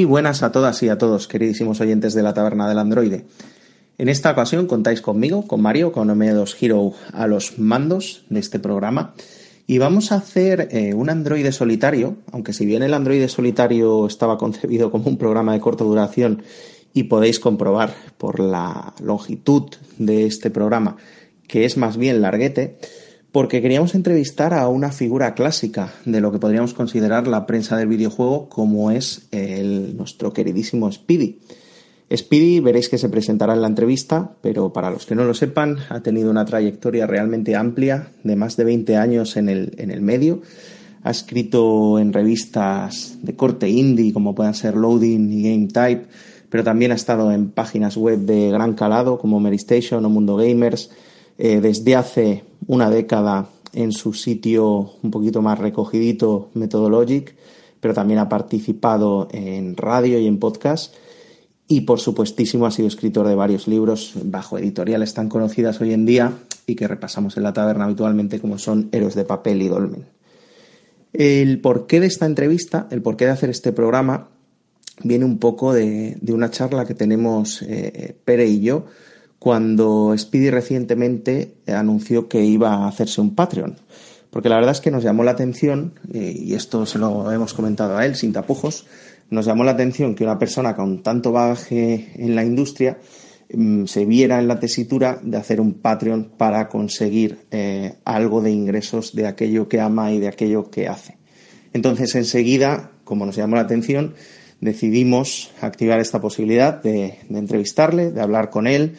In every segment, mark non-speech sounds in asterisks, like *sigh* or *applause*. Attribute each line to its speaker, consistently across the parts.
Speaker 1: Muy buenas a todas y a todos, queridísimos oyentes de la Taberna del Androide. En esta ocasión contáis conmigo, con Mario, con M2 Hero a los mandos de este programa. Y vamos a hacer eh, un androide solitario, aunque si bien el androide solitario estaba concebido como un programa de corta duración y podéis comprobar por la longitud de este programa que es más bien larguete, porque queríamos entrevistar a una figura clásica de lo que podríamos considerar la prensa del videojuego, como es el, nuestro queridísimo Speedy. Speedy veréis que se presentará en la entrevista, pero para los que no lo sepan, ha tenido una trayectoria realmente amplia de más de 20 años en el, en el medio. Ha escrito en revistas de corte indie como puedan ser Loading y Game Type, pero también ha estado en páginas web de gran calado como Mary Station o Mundo Gamers. Eh, desde hace una década en su sitio un poquito más recogidito, Methodologic, pero también ha participado en radio y en podcast y por supuestísimo ha sido escritor de varios libros bajo editoriales tan conocidas hoy en día y que repasamos en la taberna habitualmente como son Héroes de Papel y Dolmen. El porqué de esta entrevista, el porqué de hacer este programa, viene un poco de, una charla que tenemos eh, Pere y yo cuando Speedy recientemente anunció que iba a hacerse un Patreon. Porque la verdad es que nos llamó la atención, eh, y esto se lo hemos comentado a él sin tapujos, nos llamó la atención que una persona con tanto bagaje en la industria mm, se viera en la tesitura de hacer un Patreon para conseguir eh, algo de ingresos de aquello que ama y de aquello que hace. Entonces, enseguida, como nos llamó la atención, decidimos activar esta posibilidad de, entrevistarle, de hablar con él,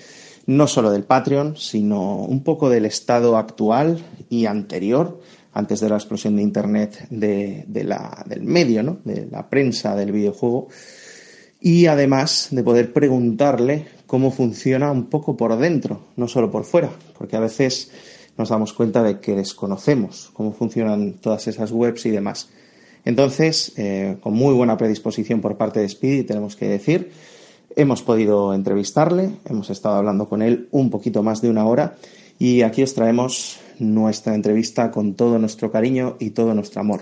Speaker 1: no solo del Patreon, sino un poco del estado actual y anterior antes de la explosión de Internet de, del medio, ¿no? de la prensa del videojuego, y además de poder preguntarle cómo funciona un poco por dentro, no solo por fuera, porque a veces nos damos cuenta de que desconocemos cómo funcionan todas esas webs y demás. Entonces, eh, con muy buena predisposición por parte de Speedy, tenemos que decir, hemos podido entrevistarle, hemos estado hablando con él un poquito más de una hora y aquí os traemos nuestra entrevista con todo nuestro cariño y todo nuestro amor.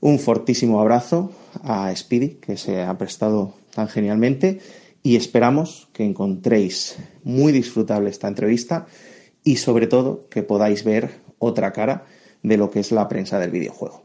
Speaker 1: Un fortísimo abrazo a Speedy, que se ha prestado tan genialmente, y esperamos que encontréis muy disfrutable esta entrevista y sobre todo que podáis ver otra cara de lo que es la prensa del videojuego.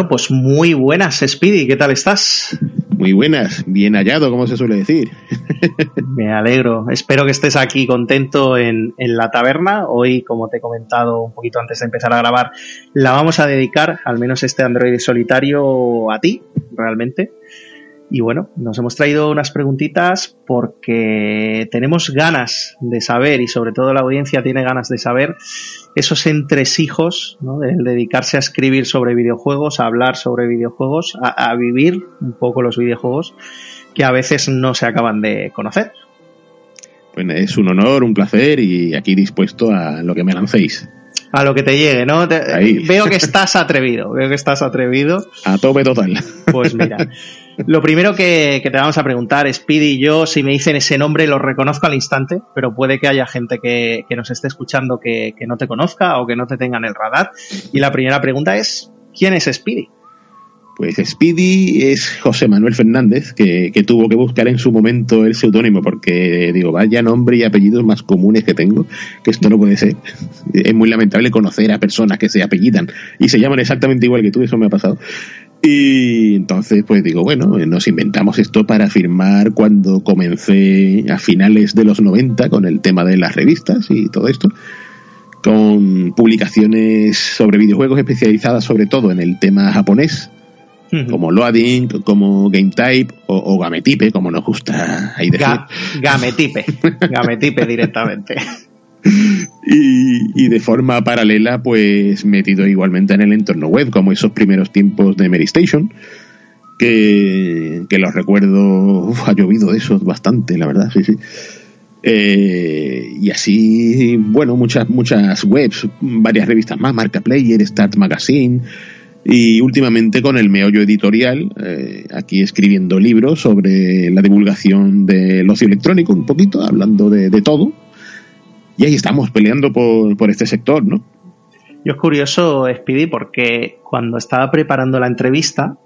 Speaker 1: Bueno, pues muy buenas, Speedy, ¿qué tal estás?
Speaker 2: Muy buenas, bien hallado, como se suele decir.
Speaker 1: Me alegro. Espero que estés aquí contento en, en, la taberna. Hoy, como te he comentado un poquito antes de empezar a grabar, la vamos a dedicar, al menos este Android solitario, a ti, realmente. Y bueno, nos hemos traído unas preguntitas porque tenemos ganas de saber y sobre todo la audiencia tiene ganas de saber esos entresijos, ¿no? de dedicarse a escribir sobre videojuegos, a hablar sobre videojuegos, a, vivir un poco los videojuegos que a veces no se acaban de conocer.
Speaker 2: Bueno, es un honor, un placer y aquí dispuesto a lo que me lancéis.
Speaker 1: A lo que te llegue, ¿no? veo que *laughs* estás atrevido, veo que estás atrevido.
Speaker 2: A tope total.
Speaker 1: Pues mira, *laughs* Lo primero que, te vamos a preguntar, Speedy y yo, si me dicen ese nombre, lo reconozco al instante, pero puede que haya gente que, nos esté escuchando que, no te conozca o que no te tenga en el radar. Y la primera pregunta es, ¿quién es Speedy?
Speaker 2: Pues Speedy es José Manuel Fernández, que, tuvo que buscar en su momento el seudónimo, porque digo, vaya nombre y apellidos más comunes que tengo, que esto no puede ser. Es muy lamentable conocer a personas que se apellidan y se llaman exactamente igual que tú, eso me ha pasado. Y entonces, pues digo, bueno, nos inventamos esto para firmar cuando comencé a finales de los 90 con el tema de las revistas y todo esto, con publicaciones sobre videojuegos especializadas sobre todo en el tema japonés, como Loading, como GameType o, o Gametipe, como nos gusta ahí decir.
Speaker 1: gametipe, Gametipe directamente. *laughs*
Speaker 2: y, de forma paralela, pues metido igualmente en el entorno web, como esos primeros tiempos de Mary Station, que, que los recuerdo, ha llovido de esos bastante, la verdad, sí, sí. Eh, y así, bueno, muchas, muchas webs, varias revistas más, Marca Player, Start Magazine, y últimamente con el meollo editorial, eh, aquí escribiendo libros sobre la divulgación del ocio electrónico, un poquito, hablando de, de todo. Y ahí estamos peleando por, por este sector, ¿no?
Speaker 3: Yo es curioso, Speedy, porque cuando estaba preparando la entrevista,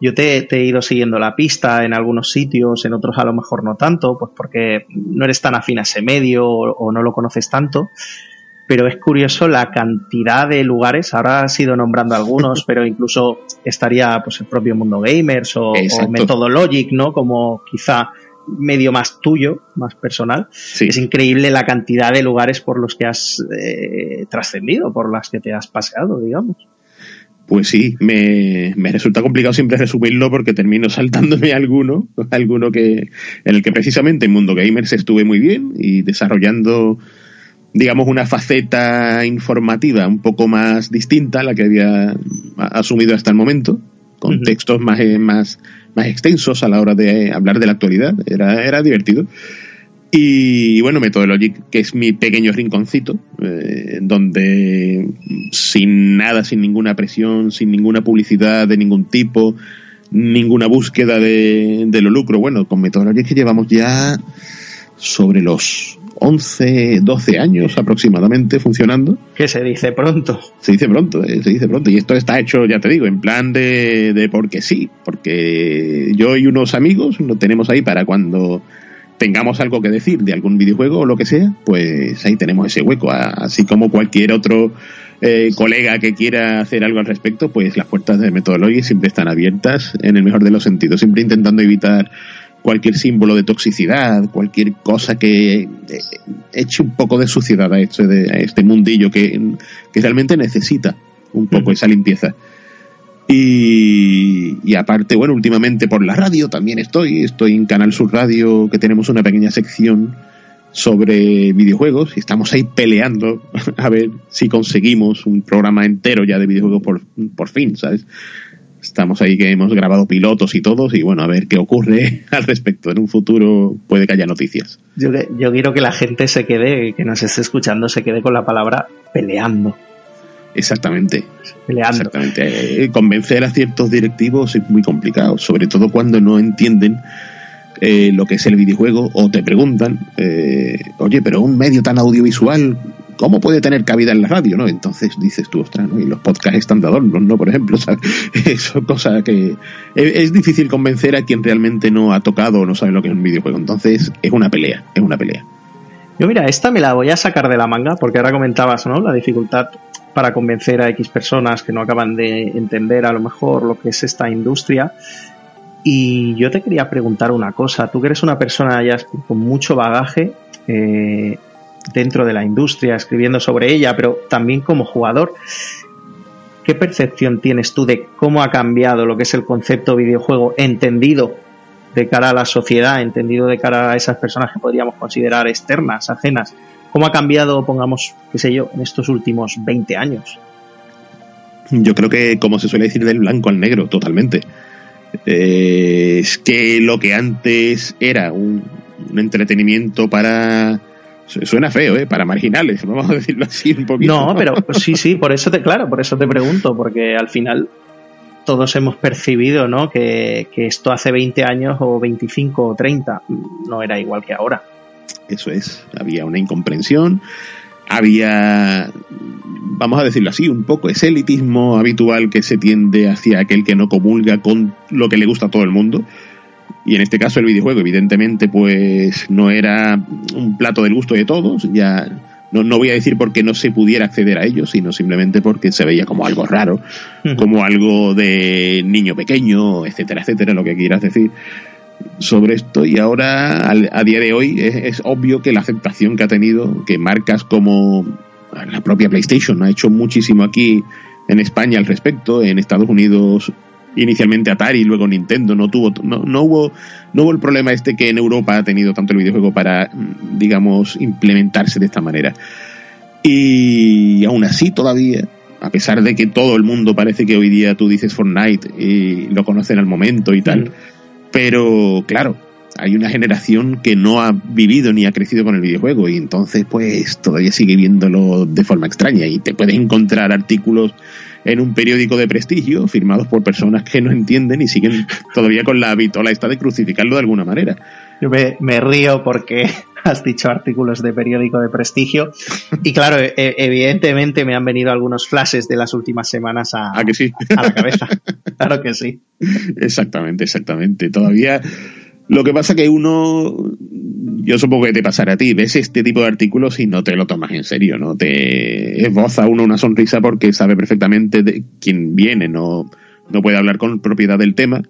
Speaker 3: yo te, he ido siguiendo la pista en algunos sitios, en otros a lo mejor no tanto, pues porque no eres tan afín a ese medio o, no lo conoces tanto. Pero es curioso la cantidad de lugares, ahora has ido nombrando algunos, *laughs* pero incluso estaría pues el propio Mundo Gamers o, o Methodologic, ¿no? Como quizá medio más tuyo, más personal. Es increíble la cantidad de lugares por los que has eh, trascendido, por las que te has paseado, digamos.
Speaker 2: Pues sí, me, resulta complicado siempre resumirlo porque termino *laughs* saltándome alguno, alguno que en el que precisamente en Mundo Gamers estuve muy bien y desarrollando, digamos, una faceta informativa un poco más distinta a la que había asumido hasta el momento, con textos más, más, más extensos a la hora de hablar de la actualidad. Era, era divertido. Y bueno, Methodologic, que es mi pequeño rinconcito, eh, donde sin nada, sin ninguna presión, sin ninguna publicidad de ningún tipo, ninguna búsqueda de, de lo lucro. Bueno, con Methodologic que llevamos ya sobre los 11, 12 años aproximadamente funcionando.
Speaker 3: Que se dice pronto.
Speaker 2: Se dice pronto, eh, se dice pronto. Y esto está hecho, ya te digo, en plan de, de porque sí, porque yo y unos amigos lo tenemos ahí para cuando tengamos algo que decir de algún videojuego o lo que sea, pues ahí tenemos ese hueco. Así como cualquier otro eh, colega que quiera hacer algo al respecto, pues las puertas de Methodology siempre están abiertas en el mejor de los sentidos, siempre intentando evitar cualquier símbolo de toxicidad, cualquier cosa que eh, eche un poco de suciedad a este, a este mundillo que, que realmente necesita un poco esa limpieza. Y, aparte, bueno, últimamente por la radio también estoy, estoy en Canal Sur Radio, que tenemos una pequeña sección sobre videojuegos y estamos ahí peleando *laughs* a ver si conseguimos un programa entero ya de videojuegos por, por fin, ¿sabes? Estamos ahí que hemos grabado pilotos y todos y bueno, a ver qué ocurre *laughs* al respecto. En un futuro puede que haya noticias.
Speaker 3: Yo, yo quiero que la gente se quede, que nos esté escuchando, se quede con la palabra peleando.
Speaker 2: Exactamente. Exactamente. Eh, convencer a ciertos directivos es muy complicado, sobre todo cuando no entienden eh, lo que es el videojuego o te preguntan, eh, oye, pero un medio tan audiovisual, ¿cómo puede tener cabida en la radio? ¿no? Entonces dices tú, ostras, ¿no? y los podcasts están de adorno, ¿no? Por ejemplo, *laughs* eso cosa que es, difícil convencer a quien realmente no ha tocado o no sabe lo que es un videojuego. Entonces es una pelea, es una pelea.
Speaker 3: Yo mira, esta me la voy a sacar de la manga porque ahora comentabas, ¿no? La dificultad para convencer a X personas que no acaban de entender a lo mejor lo que es esta industria. Y yo te quería preguntar una cosa, tú que eres una persona ya con mucho bagaje eh, dentro de la industria, escribiendo sobre ella, pero también como jugador, ¿qué percepción tienes tú de cómo ha cambiado lo que es el concepto videojuego entendido de cara a la sociedad, entendido de cara a esas personas que podríamos considerar externas, ajenas ¿Cómo ha cambiado, pongamos, qué sé yo, en estos últimos 20 años?
Speaker 2: Yo creo que, como se suele decir, del blanco al negro, totalmente. Eh, es que lo que antes era un, entretenimiento para suena feo, ¿eh? Para marginales, *laughs* vamos a decirlo así un poquito.
Speaker 3: No, pero *laughs* sí, sí, por eso te, claro, por eso te pregunto, porque al final todos hemos percibido, ¿no? Que, que esto hace 20 años o 25 o 30 no era igual que ahora.
Speaker 2: Eso es, había una incomprensión, había, vamos a decirlo así, un poco ese elitismo habitual que se tiende hacia aquel que no comulga con lo que le gusta a todo el mundo. Y en este caso el videojuego, evidentemente, pues no era un plato del gusto de todos, ya no, no voy a decir porque no se pudiera acceder a ello, sino simplemente porque se veía como algo raro, como algo de niño pequeño, etcétera, etcétera, lo que quieras decir sobre esto. Y ahora a día de hoy es, obvio que la aceptación que ha tenido, que marcas como la propia PlayStation ha hecho muchísimo aquí en España al respecto, en Estados Unidos inicialmente Atari, y luego Nintendo, no tuvo no, no hubo no hubo el problema este que en Europa ha tenido tanto el videojuego para digamos implementarse de esta manera. Y aún así todavía a pesar de que todo el mundo parece que hoy día tú dices Fortnite y lo conocen al momento y tal. Mm. Pero claro, hay una generación que no ha vivido ni ha crecido con el videojuego y entonces pues todavía sigue viéndolo de forma extraña y te puedes encontrar artículos en un periódico de prestigio firmados por personas que no entienden y siguen todavía con la vitola esta de crucificarlo de alguna manera.
Speaker 3: Yo me, río porque *laughs* has dicho artículos de periódico de prestigio y claro, e, evidentemente me han venido algunos flashes de las últimas semanas a,
Speaker 2: que sí?
Speaker 3: a la cabeza. Claro que sí. *laughs*
Speaker 2: Exactamente, exactamente. Todavía lo que pasa que uno, yo supongo que te pasará a ti, ves este tipo de artículos y no te lo tomas en serio, ¿no? Te esboza uno una sonrisa porque sabe perfectamente de quién viene, no, no puede hablar con propiedad del tema,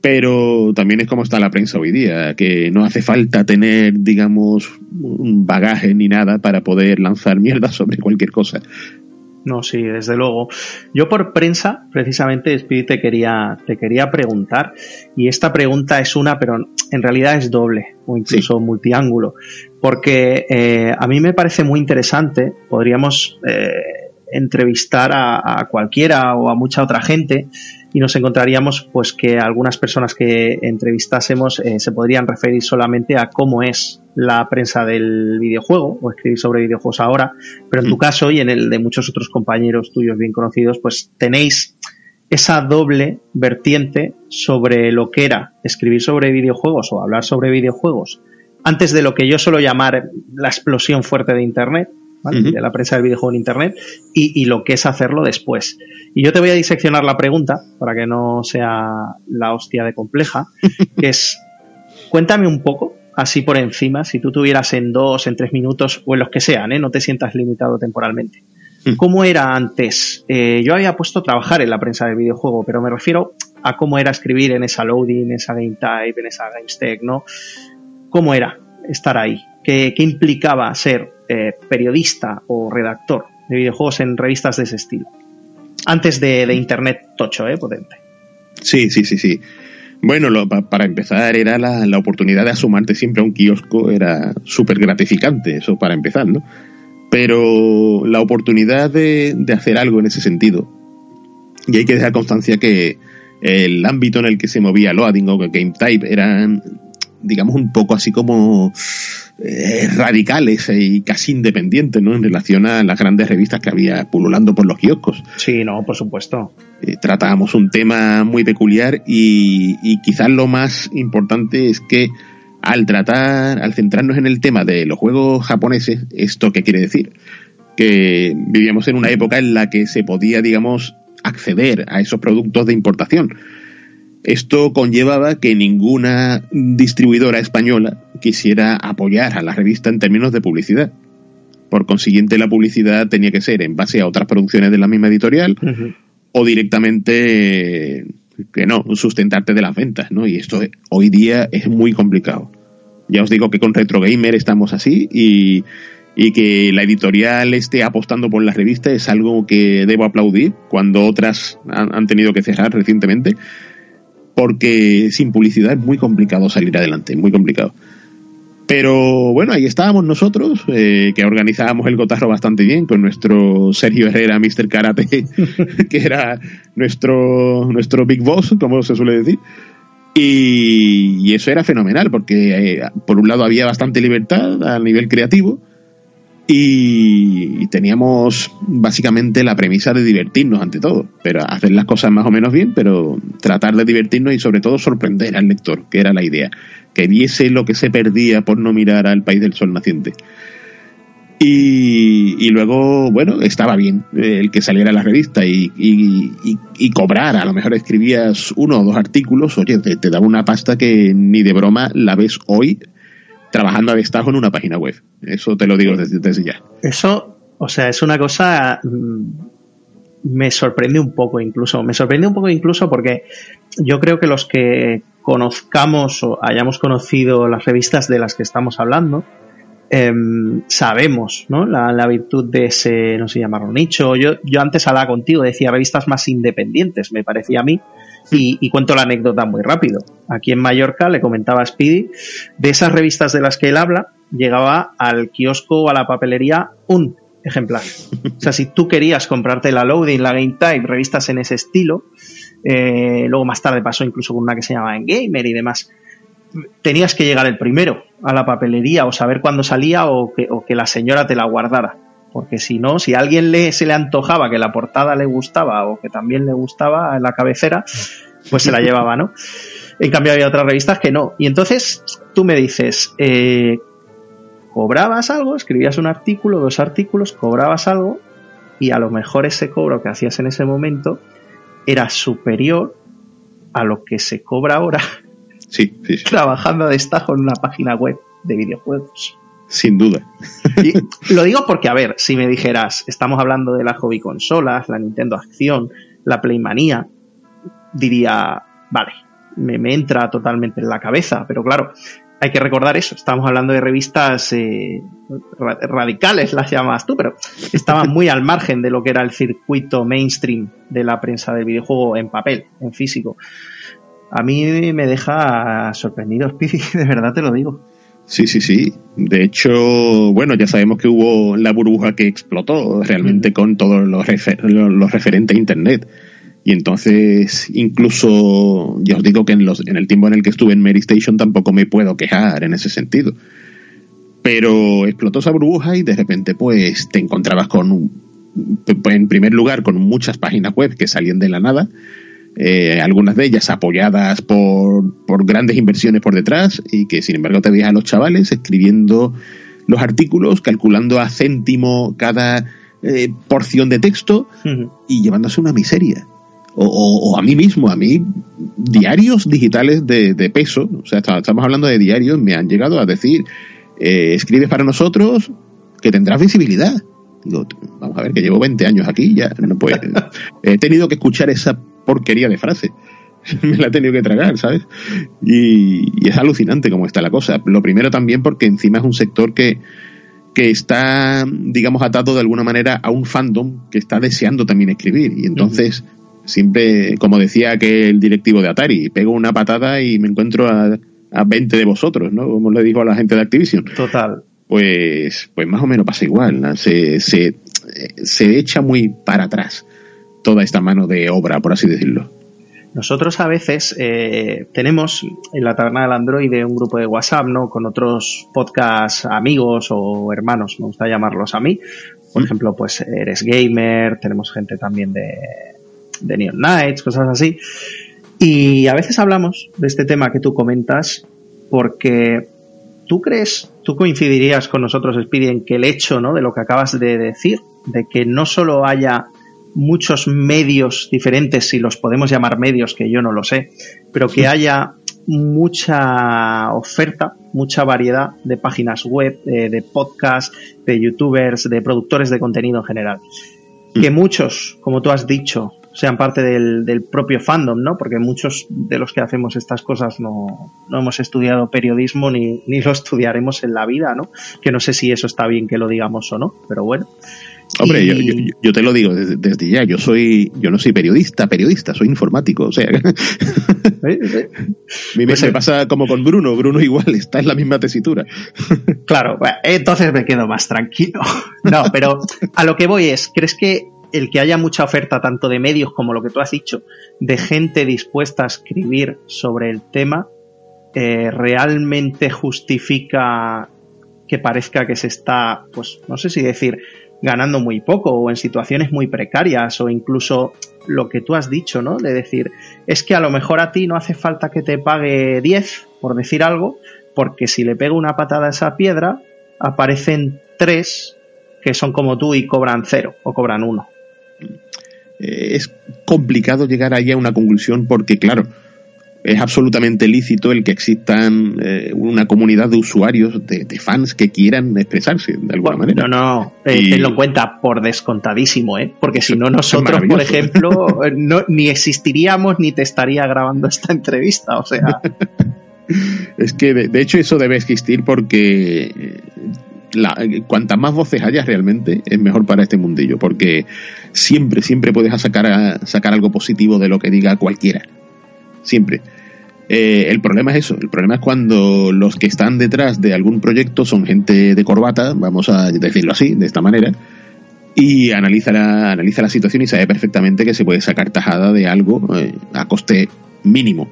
Speaker 2: pero también es como está la prensa hoy día, que no hace falta tener, digamos, un bagaje ni nada para poder lanzar mierda sobre cualquier cosa.
Speaker 3: No, sí, desde luego. Yo por prensa, precisamente, Speedy, te quería, te quería preguntar, y esta pregunta es una, pero en realidad es doble, o incluso multiángulo, porque eh, a mí me parece muy interesante, podríamos eh, entrevistar a, cualquiera o a mucha otra gente, y nos encontraríamos pues que algunas personas que entrevistásemos eh, se podrían referir solamente a cómo es la prensa del videojuego o escribir sobre videojuegos ahora, pero en tu mm. caso y en el de muchos otros compañeros tuyos bien conocidos, pues tenéis esa doble vertiente sobre lo que era escribir sobre videojuegos o hablar sobre videojuegos antes de lo que yo suelo llamar la explosión fuerte de Internet, de la prensa del videojuego en Internet, y, lo que es hacerlo después. Y yo te voy a diseccionar la pregunta, para que no sea la hostia de compleja, *laughs* que es, cuéntame un poco, así por encima, si tú tuvieras en dos, en tres minutos, o en los que sean, ¿eh? no te sientas limitado temporalmente. Hmm. ¿Cómo era antes? Eh, yo había puesto trabajar en la prensa del videojuego, pero me refiero a cómo era escribir en esa loading, en esa game type, en esa GameStech, ¿no? ¿Cómo era estar ahí? ¿Qué, qué implicaba ser eh, periodista o redactor de videojuegos en revistas de ese estilo. Antes de, Internet tocho, ¿eh? Potente.
Speaker 2: Sí, sí, sí, sí. Bueno, para empezar, era la, oportunidad de asomarte siempre a un kiosco, era súper gratificante, eso para empezar, ¿no? Pero la oportunidad de, de, hacer algo en ese sentido, y hay que dejar constancia que el ámbito en el que se movía Loading o Game Type eran, digamos, un poco así como eh, radicales y casi independientes, ¿no? En relación a las grandes revistas que había pululando por los kioscos.
Speaker 3: Sí, no, por supuesto.
Speaker 2: Eh, tratábamos un tema muy peculiar y, y quizás lo más importante es que al tratar, al centrarnos en el tema de los juegos japoneses, ¿esto qué quiere decir? Que vivíamos en una época en la que se podía, digamos, acceder a esos productos de importación esto conllevaba que ninguna distribuidora española quisiera apoyar a la revista en términos de publicidad. Por consiguiente, la publicidad tenía que ser en base a otras producciones de la misma editorial o directamente que no, sustentarte de las ventas, ¿no? Y esto hoy día es muy complicado. Ya os digo que con Retro Gamer estamos así y, que la editorial esté apostando por la revista es algo que debo aplaudir cuando otras han tenido que cerrar recientemente porque sin publicidad es muy complicado salir adelante, muy complicado. Pero bueno, ahí estábamos nosotros, eh, que organizábamos el gotarro bastante bien con nuestro Sergio Herrera, Mr. Karate, *laughs* *laughs* que era nuestro, nuestro Big Boss, como se suele decir. Y, eso era fenomenal, porque eh, por un lado había bastante libertad a nivel creativo, y teníamos básicamente la premisa de divertirnos ante todo, pero hacer las cosas más o menos bien, pero tratar de divertirnos y sobre todo sorprender al lector, que era la idea, que viese lo que se perdía por no mirar al país del sol naciente. Y, luego, bueno, estaba bien el que saliera la revista y, y, cobrar. A lo mejor escribías uno o dos artículos, oye, te, te daba una pasta que ni de broma la ves hoy trabajando a destajo en una página web. Eso te lo digo desde, ya.
Speaker 3: Eso, o sea, es una cosa mm, me sorprende un poco incluso. Me sorprende un poco incluso porque yo creo que los que conozcamos o hayamos conocido las revistas de las que estamos hablando, em, sabemos ¿no? La, virtud de ese, no sé llamarlo nicho. Yo, yo antes hablaba contigo, decía revistas más independientes, me parecía a mí. Y, cuento la anécdota muy rápido. Aquí en Mallorca, le comentaba a Speedy, de esas revistas de las que él habla, llegaba al kiosco o a la papelería un ejemplar. O sea, si tú querías comprarte la Loading, la Game Type, revistas en ese estilo, eh, luego más tarde pasó incluso con una que se llamaba Gamer y demás, tenías que llegar el primero a la papelería o saber cuándo salía o o que la señora te la guardara. Porque si no, si a alguien le, se le antojaba que la portada le gustaba o que también le gustaba en la cabecera, pues se la llevaba, ¿no? En cambio había otras revistas que no. Y entonces tú me dices, eh, cobrabas algo, escribías un artículo, dos artículos, cobrabas algo y a lo mejor ese cobro que hacías en ese momento era superior a lo que se cobra ahora
Speaker 2: sí, *laughs*
Speaker 3: trabajando a destajo en una página web de videojuegos.
Speaker 2: Sin duda.
Speaker 3: Lo digo porque, a ver, si me dijeras, estamos hablando de la hobby consolas, la Nintendo Acción, la Playmanía, diría, vale, me, entra totalmente en la cabeza, pero claro, hay que recordar eso, estamos hablando de revistas eh, radicales, las llamas tú, pero estaban muy al margen de lo que era el circuito mainstream de la prensa del videojuego en papel, en físico. A mí me deja sorprendido, *laughs* de verdad te lo digo.
Speaker 2: Sí, sí, sí. De hecho, bueno, ya sabemos que hubo la burbuja que explotó realmente con todos los, los referentes a Internet. Y entonces, incluso, ya os digo que en, los, en el tiempo en el que estuve en Mary Station tampoco me puedo quejar en ese sentido. Pero explotó esa burbuja y de repente pues te encontrabas con, en primer lugar, con muchas páginas web que salían de la nada, eh, algunas de ellas apoyadas por, por, grandes inversiones por detrás y que sin embargo te veías a los chavales escribiendo los artículos, calculando a céntimo cada eh, porción de texto y llevándose una miseria o, a mí mismo, a mí, diarios digitales de, peso, o sea, estamos hablando de diarios, me han llegado a decir, eh, escribes para nosotros que tendrás visibilidad. Digo, vamos a ver, que llevo 20 años aquí, ya no puedo. *laughs* He tenido que escuchar esa porquería de frase. *laughs* me la he tenido que tragar, ¿sabes? Y, es alucinante cómo está la cosa. Lo primero también porque encima es un sector que, que está, digamos, atado de alguna manera a un fandom que está deseando también escribir. Y entonces, Siempre, como decía que el directivo de Atari, pego una patada y me encuentro a, a 20 de vosotros, ¿no? Como le dijo a la gente de Activision.
Speaker 3: Total.
Speaker 2: Pues, pues más o menos pasa igual. Se, se, se echa muy para atrás toda esta mano de obra, por así decirlo.
Speaker 3: Nosotros a veces eh, tenemos en la taberna del Android un grupo de WhatsApp, ¿no? Con otros podcast amigos o hermanos, me gusta llamarlos a mí. Por mm. ejemplo, pues eres gamer, tenemos gente también de, de Neon Nights, cosas así. Y a veces hablamos de este tema que tú comentas porque tú crees, tú coincidirías con nosotros, Speedy, en que el hecho ¿no? de lo que acabas de decir, de que no solo haya muchos medios diferentes, si los podemos llamar medios, que yo no lo sé, pero que haya mucha oferta, mucha variedad de páginas web, de, de podcasts, de youtubers, de productores de contenido en general. Que mm. muchos, como tú has dicho, sean parte del, propio fandom, ¿no? Porque muchos de los que hacemos estas cosas no, no hemos estudiado periodismo ni, ni, lo estudiaremos en la vida, ¿no? Que no sé si eso está bien que lo digamos o no, pero bueno.
Speaker 2: Hombre, yo, yo, te lo digo desde, ya, yo soy, yo no soy periodista, periodista, soy informático, o sea. *laughs* me, pues me, pasa como con Bruno, Bruno igual *laughs* está en la misma tesitura. *laughs*
Speaker 3: claro, entonces me quedo más tranquilo. No, pero a lo que voy es, ¿crees que el que haya mucha oferta tanto de medios como lo que tú has dicho, de gente dispuesta a escribir sobre el tema, eh, realmente justifica que parezca que se está, pues no sé si decir, ganando muy poco o en situaciones muy precarias o incluso lo que tú has dicho, ¿no? De decir, es que a lo mejor a ti no hace falta que te pague 10, por decir algo, porque si le pego una patada a esa piedra, aparecen tres que son como tú y cobran cero o cobran uno.
Speaker 2: Eh, es complicado llegar ahí a una conclusión porque, claro, es absolutamente lícito el que existan eh, una comunidad de usuarios, de, fans que quieran expresarse de alguna manera.
Speaker 3: No, no, eh, tenlo en cuenta por descontadísimo, ¿eh? Porque si no, nosotros, por ejemplo, *laughs* no, ni existiríamos ni te estaría grabando esta entrevista, o sea. *laughs*
Speaker 2: es que, de, hecho, eso debe existir porque la, cuantas más voces haya realmente, es mejor para este mundillo, porque siempre, siempre puedes sacar, sacar algo positivo de lo que diga cualquiera. Siempre. Eh, el problema es eso, el problema es cuando los que están detrás de algún proyecto son gente de corbata, vamos a decirlo así, de esta manera, y analiza la, analiza la situación y sabe perfectamente que se puede sacar tajada de algo eh, a coste mínimo.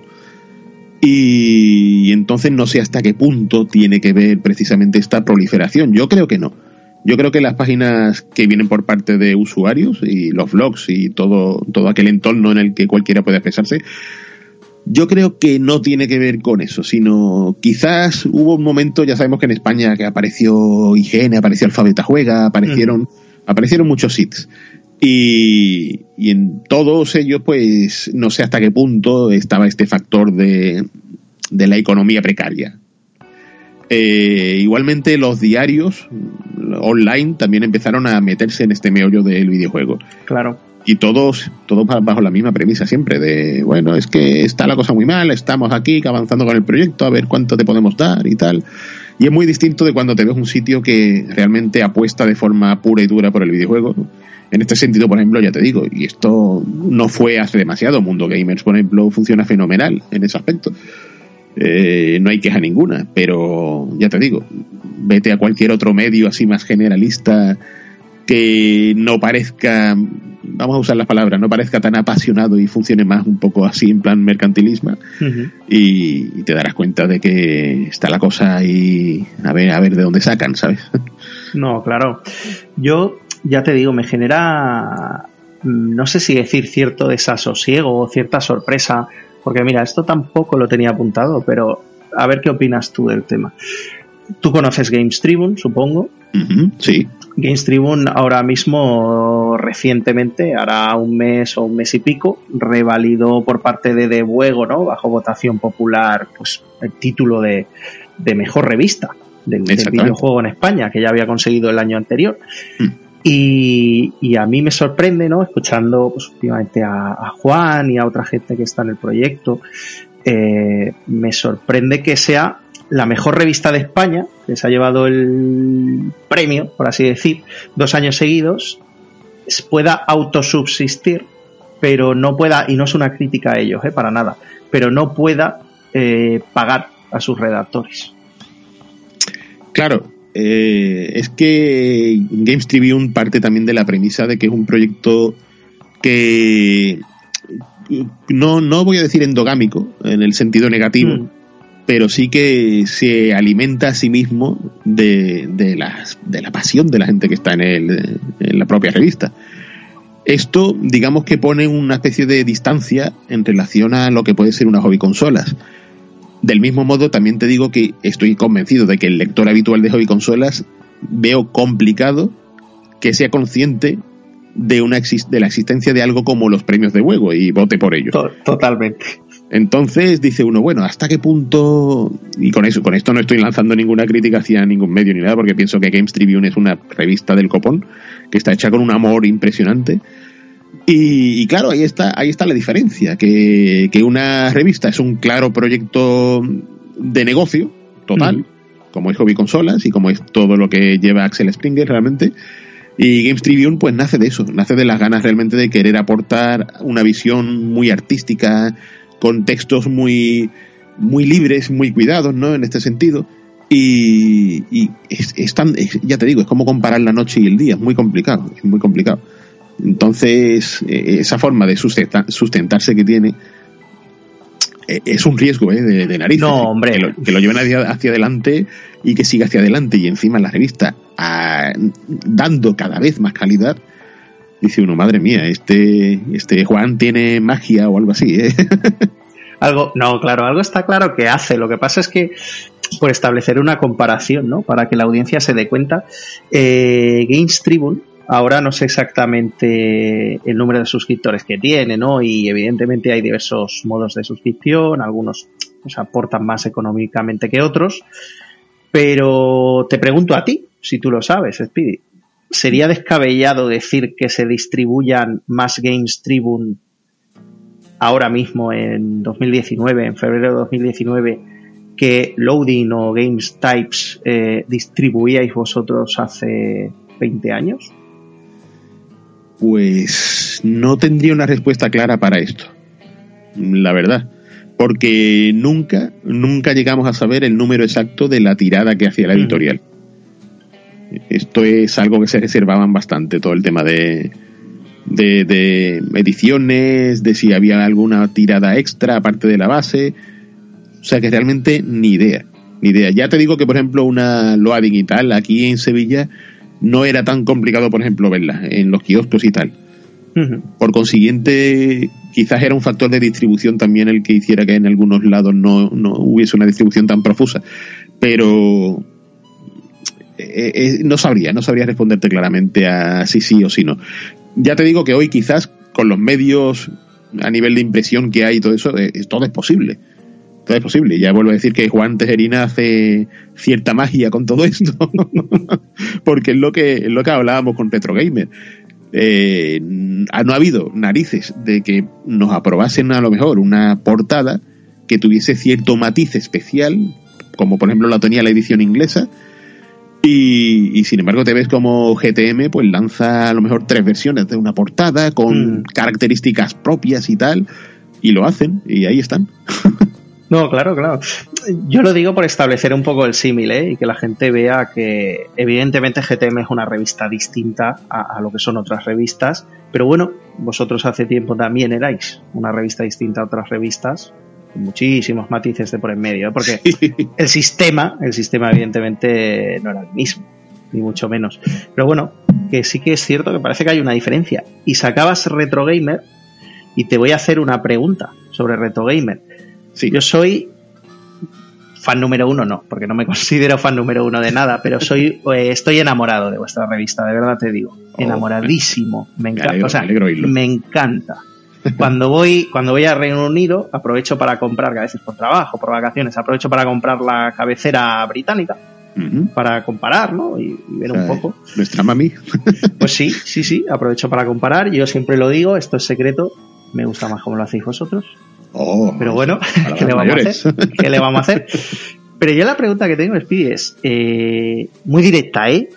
Speaker 2: Y, entonces no sé hasta qué punto tiene que ver precisamente esta proliferación. Yo creo que no. Yo creo que las páginas que vienen por parte de usuarios y los blogs y todo, todo aquel entorno en el que cualquiera puede expresarse, yo creo que no tiene que ver con eso, sino quizás hubo un momento, ya sabemos que en España que apareció IGN, apareció Alfabeta Juega, aparecieron aparecieron muchos hits. Y, en todos ellos, pues no sé hasta qué punto estaba este factor de, de la economía precaria. Eh, igualmente los diarios online también empezaron a meterse en este meollo del videojuego.
Speaker 3: Claro.
Speaker 2: Y todos, todos bajo la misma premisa siempre, de bueno, es que está la cosa muy mal, estamos aquí avanzando con el proyecto, a ver cuánto te podemos dar y tal. Y es muy distinto de cuando te ves un sitio que realmente apuesta de forma pura y dura por el videojuego. En este sentido, por ejemplo, ya te digo, y esto no fue hace demasiado, Mundo Gamers, por ejemplo, funciona fenomenal en ese aspecto. Eh, no hay queja ninguna, pero ya te digo, vete a cualquier otro medio así más generalista que no parezca vamos a usar las palabras, no parezca tan apasionado y funcione más un poco así en plan mercantilismo y, te darás cuenta de que está la cosa ahí a ver, a ver de dónde sacan, ¿sabes?
Speaker 3: No, claro. Yo ya te digo, me genera, mm, no sé si decir cierto desasosiego o cierta sorpresa, porque mira, esto tampoco lo tenía apuntado, pero a ver qué opinas tú del tema. Tú conoces Games Tribune, supongo.
Speaker 2: sí.
Speaker 3: Games Tribune ahora mismo, recientemente, hará un mes o un mes y pico, revalidó por parte de De Buego, ¿no? Bajo votación popular, pues el título de, mejor revista del, videojuego en España, que ya había conseguido el año anterior. Mm. Y, a mí me sorprende, ¿no? Escuchando pues, últimamente a, Juan y a otra gente que está en el proyecto, eh, me sorprende que sea la mejor revista de España, que se ha llevado el premio, por así decir, dos años seguidos, pueda autosubsistir, pero no pueda, y no es una crítica a ellos, eh, para nada, pero no pueda eh, pagar a sus redactores.
Speaker 2: Claro, eh, es que Games Tribune parte también de la premisa de que es un proyecto que no, no voy a decir endogámico en el sentido negativo, mm pero sí que se alimenta a sí mismo de, de, la, de la pasión de la gente que está en, el, en la propia revista. Esto, digamos que pone una especie de distancia en relación a lo que puede ser una hobby consolas. Del mismo modo, también te digo que estoy convencido de que el lector habitual de hobby consolas veo complicado que sea consciente de, una, de la existencia de algo como los premios de juego y vote por ello.
Speaker 3: Totalmente.
Speaker 2: Entonces dice uno, bueno, ¿hasta qué punto? Y con eso, con esto no estoy lanzando ninguna crítica hacia ningún medio ni nada, porque pienso que Games Tribune es una revista del copón, que está hecha con un amor impresionante. Y, claro, ahí está, ahí está la diferencia, que, que, una revista es un claro proyecto de negocio, total, como es Hobby Consolas y como es todo lo que lleva Axel Springer realmente. Y Games Tribune pues nace de eso, nace de las ganas realmente de querer aportar una visión muy artística, con textos muy, muy libres, muy cuidados, ¿no? En este sentido. Y, y es, tan, ya te digo, es como comparar la noche y el día, es muy complicado, es muy complicado. Entonces, eh, esa forma de sustentarse que tiene eh, es un riesgo ¿eh? de, de nariz.
Speaker 3: No, hombre.
Speaker 2: Que lo, lleven hacia, hacia, adelante y que siga hacia adelante y encima la revista dando cada vez más calidad dice uno, madre mía, este, este Juan tiene magia o algo así, ¿eh? *laughs*
Speaker 3: Algo, no, claro, algo está claro que hace. Lo que pasa es que por establecer una comparación, ¿no? Para que la audiencia se dé cuenta, eh, Games Tribune, ahora no sé exactamente el número de suscriptores que tiene, ¿no? Y evidentemente hay diversos modos de suscripción, algunos aportan más económicamente que otros. Pero te pregunto a ti, si tú lo sabes, Speedy, sería descabellado decir que se distribuyan más Games Tribune ahora mismo en 2019, en febrero de 2019, que Loading o Games Types eh, distribuíais vosotros hace 20 años?
Speaker 2: Pues no tendría una respuesta clara para esto, la verdad, porque nunca, nunca llegamos a saber el número exacto de la tirada que hacía la mm. editorial. Esto es algo que se reservaban bastante, todo el tema de, de, de ediciones, de si había alguna tirada extra aparte de la base. O sea que realmente ni idea, ni idea. Ya te digo que, por ejemplo, una loading y tal, aquí en Sevilla no era tan complicado, por ejemplo, verla en los kioscos y tal. Por consiguiente, quizás era un factor de distribución también el que hiciera que en algunos lados no, no hubiese una distribución tan profusa. Pero eh, eh, no sabría, no sabría responderte claramente a si sí o si no. Ya te digo que hoy quizás con los medios a nivel de impresión que hay y todo eso, eh, todo es posible. Es posible. Ya vuelvo a decir que Juan Tejerina hace cierta magia con todo esto. *laughs* Porque es lo que, es lo que hablábamos con Retro Gamer. no ha habido narices de que nos aprobasen a lo mejor una portada que tuviese cierto matiz especial, como por ejemplo la tenía la edición inglesa, y, sin embargo te ves como GTM pues lanza a lo mejor tres versiones de una portada con mm. características propias y tal, y lo hacen, y ahí están. *laughs*
Speaker 3: No, claro, claro. Yo lo digo por establecer un poco el símil ¿eh? y que la gente vea que evidentemente GTM es una revista distinta a, a, lo que son otras revistas, pero bueno, vosotros hace tiempo también erais una revista distinta a otras revistas muchísimos matices de por en medio, ¿eh? porque el sistema, el sistema evidentemente no era el mismo, ni mucho menos. Pero bueno, que sí que es cierto que parece que hay una diferencia. Y sacabas Retro Gamer y te voy a hacer una pregunta sobre Retro Gamer. Sí. Yo soy fan número uno, no, porque no me *laughs* considero fan número uno de nada, pero soy eh, estoy enamorado de vuestra revista, de verdad te digo, oh, enamoradísimo, me encanta, o sea, me encanta. Cuando voy, cuando voy a Reino Unido, aprovecho para comprar, que a veces por trabajo, por vacaciones, aprovecho para comprar la cabecera británica. Para comparar, ¿no? Y, ver un poco.
Speaker 2: Nuestra mami. *laughs*
Speaker 3: pues sí, sí, sí, aprovecho para comparar. Yo siempre lo digo, esto es secreto. Me gusta más como lo hacéis vosotros. Oh, Pero bueno, ¿qué le, vamos a hacer? ¿qué le vamos a hacer? Pero yo la pregunta que tengo, Speedy, es eh, muy directa, ¿eh?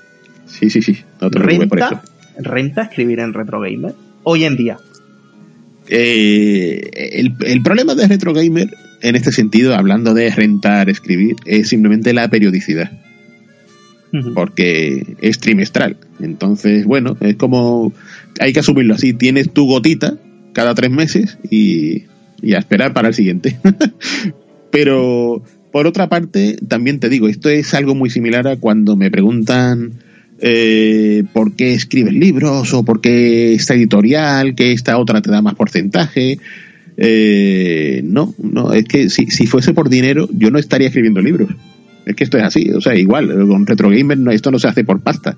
Speaker 2: Sí, sí, sí.
Speaker 3: No te ¿Renta, por eso. ¿Renta escribir en Retro Gamer? Hoy en día.
Speaker 2: Eh, el, problema de Retro Gamer, en este sentido, hablando de rentar, escribir, es simplemente la periodicidad. Porque es trimestral. Entonces, bueno, es como. Hay que asumirlo así. Tienes tu gotita cada tres meses y, y a esperar para el siguiente. *laughs* Pero, por otra parte, también te digo, esto es algo muy similar a cuando me preguntan eh, por qué escribes libros o por qué esta editorial, que esta otra te da más porcentaje. Eh, no, no, es que si, si fuese por dinero yo no estaría escribiendo libros. Es que esto es así, o sea, igual, con Retro Gamer esto no se hace por pasta.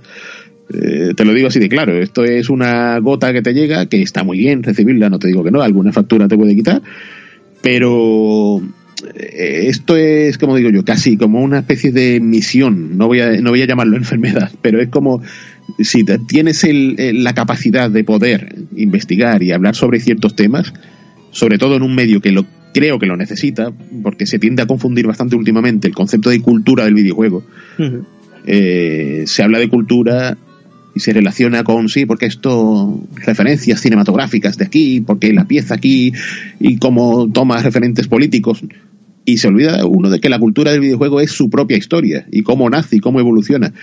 Speaker 2: Eh, te lo digo así de claro, esto es una gota que te llega, que está muy bien recibirla, no te digo que no, alguna factura te puede quitar, pero eh, esto es, como digo yo, casi como una especie de misión. No voy a, no voy a llamarlo *laughs* enfermedad, pero es como si tienes el, la capacidad de poder investigar y hablar sobre ciertos temas, sobre todo en un medio que lo creo que lo necesita, porque se tiende a confundir bastante últimamente el concepto de cultura del videojuego. Eh, se habla de cultura y se relaciona con sí, porque esto, referencias cinematográficas de aquí, porque la pieza aquí, y cómo toma referentes políticos. Y se olvida uno de que la cultura del videojuego es su propia historia, y cómo nace y cómo evoluciona.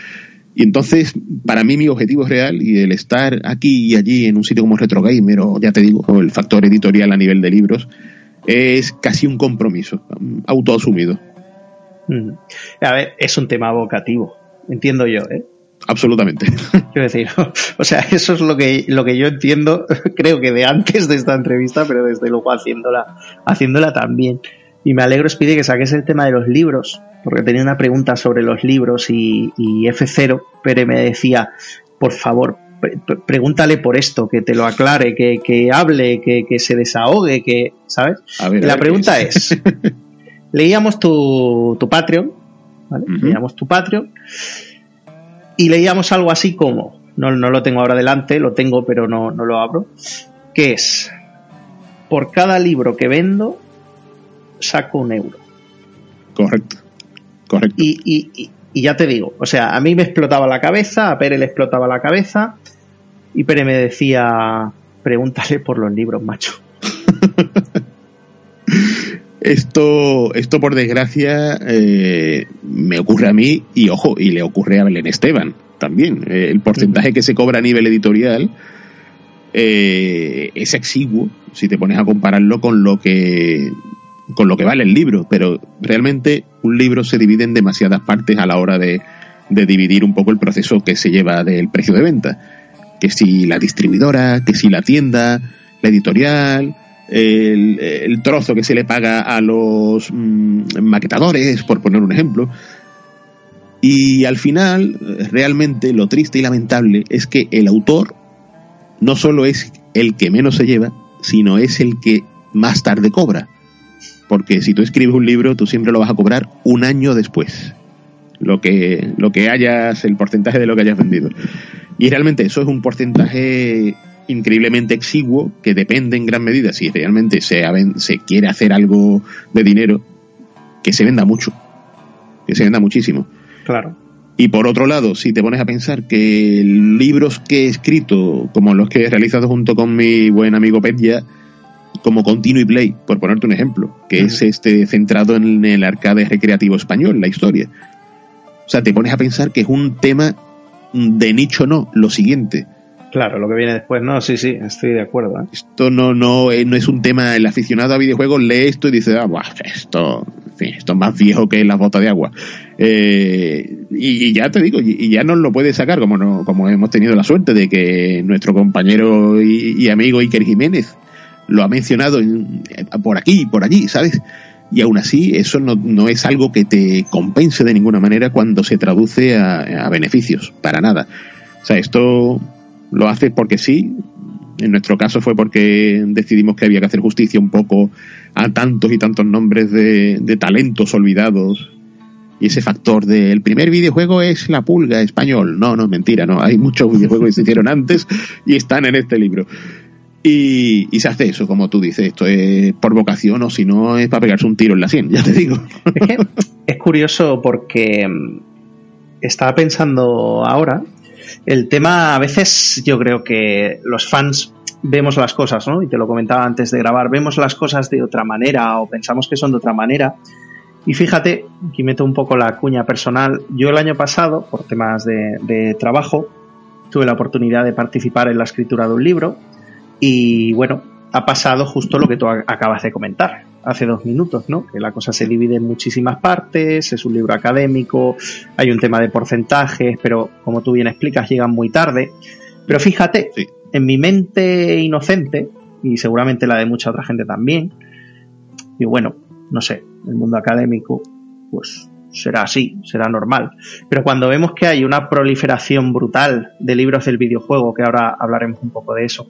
Speaker 2: Y entonces, para mí mi objetivo es real y el estar aquí y allí en un sitio como Retro Gamer o ya te digo, el factor editorial a nivel de libros, es casi un compromiso, autoasumido.
Speaker 3: A ver, es un tema vocativo, entiendo yo, ¿eh?
Speaker 2: Absolutamente. *laughs*
Speaker 3: Quiero decir, *laughs* o sea, eso es lo que, lo que yo entiendo, *laughs* creo que de antes de esta entrevista, pero desde luego haciéndola, haciéndola también. Y me alegro, Speedy, que saques el tema de los libros, porque tenía una pregunta sobre los libros y, F0, pero me decía, por favor, pregúntale por esto, que te lo aclare, que, que hable, que, que, se desahogue, que, ¿sabes? la pregunta es, leíamos tu, tu Patreon, ¿vale? Leíamos tu Patreon y leíamos algo así como, no, no lo tengo ahora delante, lo tengo pero no, no lo abro, que es, por cada libro que vendo, saco un euro.
Speaker 2: Correcto, correcto.
Speaker 3: Y, y, y, ya te digo, o sea, a mí me explotaba la cabeza, a Pere le explotaba la cabeza, y Pere me decía, pregúntale por los libros, macho. *laughs*
Speaker 2: Esto, esto por desgracia, eh, me ocurre a mí y ojo, y le ocurre a Belén Esteban también. Eh, el porcentaje que se cobra a nivel editorial eh, es exiguo si te pones a compararlo con lo que con lo que vale el libro, pero realmente un libro se divide en demasiadas partes a la hora de, de dividir un poco el proceso que se lleva del precio de venta. Que si la distribuidora, que si la tienda, la editorial, el, trozo que se le paga a los mm, maquetadores, por poner un ejemplo. Y al final, realmente lo triste y lamentable es que el autor no solo es el que menos se lleva, sino es el que más tarde cobra. Porque si tú escribes un libro, tú siempre lo vas a cobrar un año después. Lo que, lo que hayas, el porcentaje de lo que hayas vendido. Y realmente eso es un porcentaje increíblemente exiguo que depende en gran medida, si realmente se, se quiere hacer algo de dinero, que se venda mucho, que se venda muchísimo.
Speaker 3: Claro.
Speaker 2: Y por otro lado, si te pones a pensar que libros que he escrito, como los que he realizado junto con mi buen amigo Petya, como Continue Play, por ponerte un ejemplo, que es este centrado en el arcade recreativo español, la historia. O sea, te pones a pensar que es un tema de nicho no, lo siguiente.
Speaker 3: Claro, lo que viene después, no, sí, sí, estoy de acuerdo. ¿eh?
Speaker 2: Esto no, no, eh, no es un tema, el aficionado a videojuegos lee esto y dice, ah, esto, esto es más viejo que la bota de agua. Eh, y, ya te digo, y, ya no lo puede sacar, como, no, como hemos tenido la suerte de que nuestro compañero y, amigo Iker Jiménez lo ha mencionado por aquí y por allí, ¿sabes? Y aún así, eso no, no, es algo que te compense de ninguna manera cuando se traduce a, a beneficios, para nada. O sea, esto lo hace porque sí. En nuestro caso fue porque decidimos que había que hacer justicia un poco a tantos y tantos nombres de, talentos olvidados. Y ese factor del primer videojuego es la pulga español. No, no, mentira, no. Hay muchos videojuegos que se hicieron antes y están en este libro. Y, se hace eso, como tú dices, esto es por vocación o si no es para pegarse un tiro en la sien, ya te digo.
Speaker 3: Es, es curioso porque mm, estaba pensando ahora el tema, a veces yo creo que los fans vemos las cosas, ¿no? Y te lo comentaba antes de grabar, vemos las cosas de otra manera o pensamos que son de otra manera. Y fíjate, aquí meto un poco la cuña personal. Yo el año pasado, por temas de, de trabajo, tuve la oportunidad de participar en la escritura de un libro y bueno, ha pasado justo lo que tú acabas de comentar hace dos minutos, ¿no? Que la cosa se divide en muchísimas partes, es un libro académico, hay un tema de porcentajes, pero como tú bien explicas, llegan muy tarde. Pero fíjate, en mi mente inocente, y seguramente la de mucha otra gente también, y bueno, no sé, el mundo académico, pues será así, será normal. Pero cuando vemos que hay una proliferación brutal de libros del videojuego, que ahora hablaremos un poco de eso,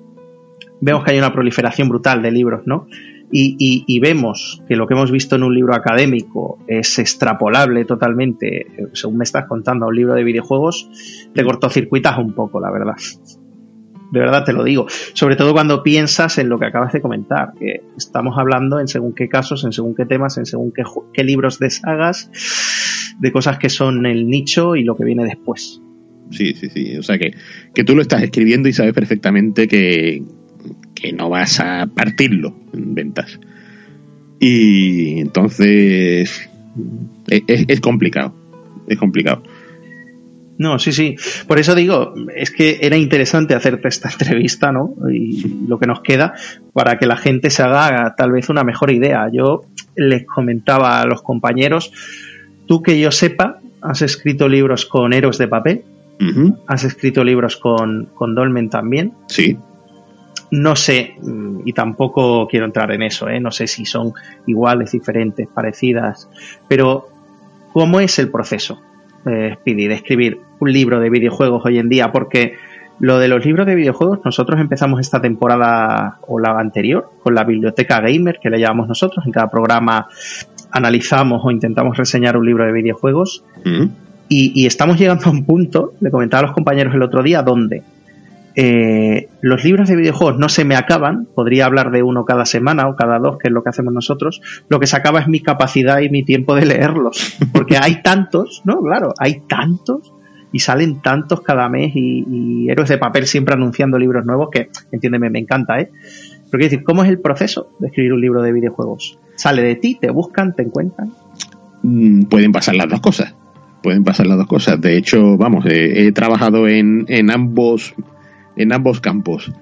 Speaker 3: vemos que hay una proliferación brutal de libros, ¿no? Y, vemos que lo que hemos visto en un libro académico es extrapolable totalmente, según me estás contando, a un libro de videojuegos, te cortocircuitas un poco, la verdad. De verdad te lo digo. Sobre todo cuando piensas en lo que acabas de comentar, que estamos hablando en según qué casos, en según qué temas, en según qué, qué libros de sagas, de cosas que son el nicho y lo que viene después.
Speaker 2: Sí, sí, sí. O sea que, que tú lo estás escribiendo y sabes perfectamente que, que no vas a partirlo en ventas. Y entonces es, complicado, es complicado.
Speaker 3: No, sí, sí. Por eso digo, es que era interesante hacerte esta *laughs* entrevista, ¿no? Y lo que nos queda para que la gente se haga tal vez una mejor idea. Yo les comentaba a los compañeros, tú que yo sepa, has escrito libros con héroes de papel, has escrito libros con, con Dolmen también.
Speaker 2: Sí.
Speaker 3: No sé, mm, y tampoco quiero entrar en eso, ¿eh? no sé si son iguales, diferentes, parecidas, pero ¿cómo es el proceso, eh, Speedy, de escribir un libro de videojuegos hoy en día? Porque lo de los libros de videojuegos, nosotros empezamos esta temporada o la anterior con la biblioteca gamer que le llamamos nosotros. En cada programa analizamos o intentamos reseñar un libro de videojuegos. Mm. Y, y, estamos llegando a un punto, le comentaba a los compañeros el otro día, donde eh, los libros de videojuegos no se me acaban, podría hablar de uno cada semana o cada dos, que es lo que hacemos nosotros, lo que se acaba es mi capacidad y mi tiempo de leerlos, porque hay tantos, ¿no? Claro, hay tantos y salen tantos cada mes y, héroes de papel siempre anunciando libros nuevos que, entiéndeme, me encanta, ¿eh? Pero quiero decir, ¿cómo es el proceso de escribir un libro de videojuegos? ¿Sale de ti? ¿Te buscan? ¿Te encuentran?
Speaker 2: Mm, pueden pasar las dos cosas. pueden pasar las dos cosas. De hecho, vamos, he trabajado en, en ambos en ambos campos.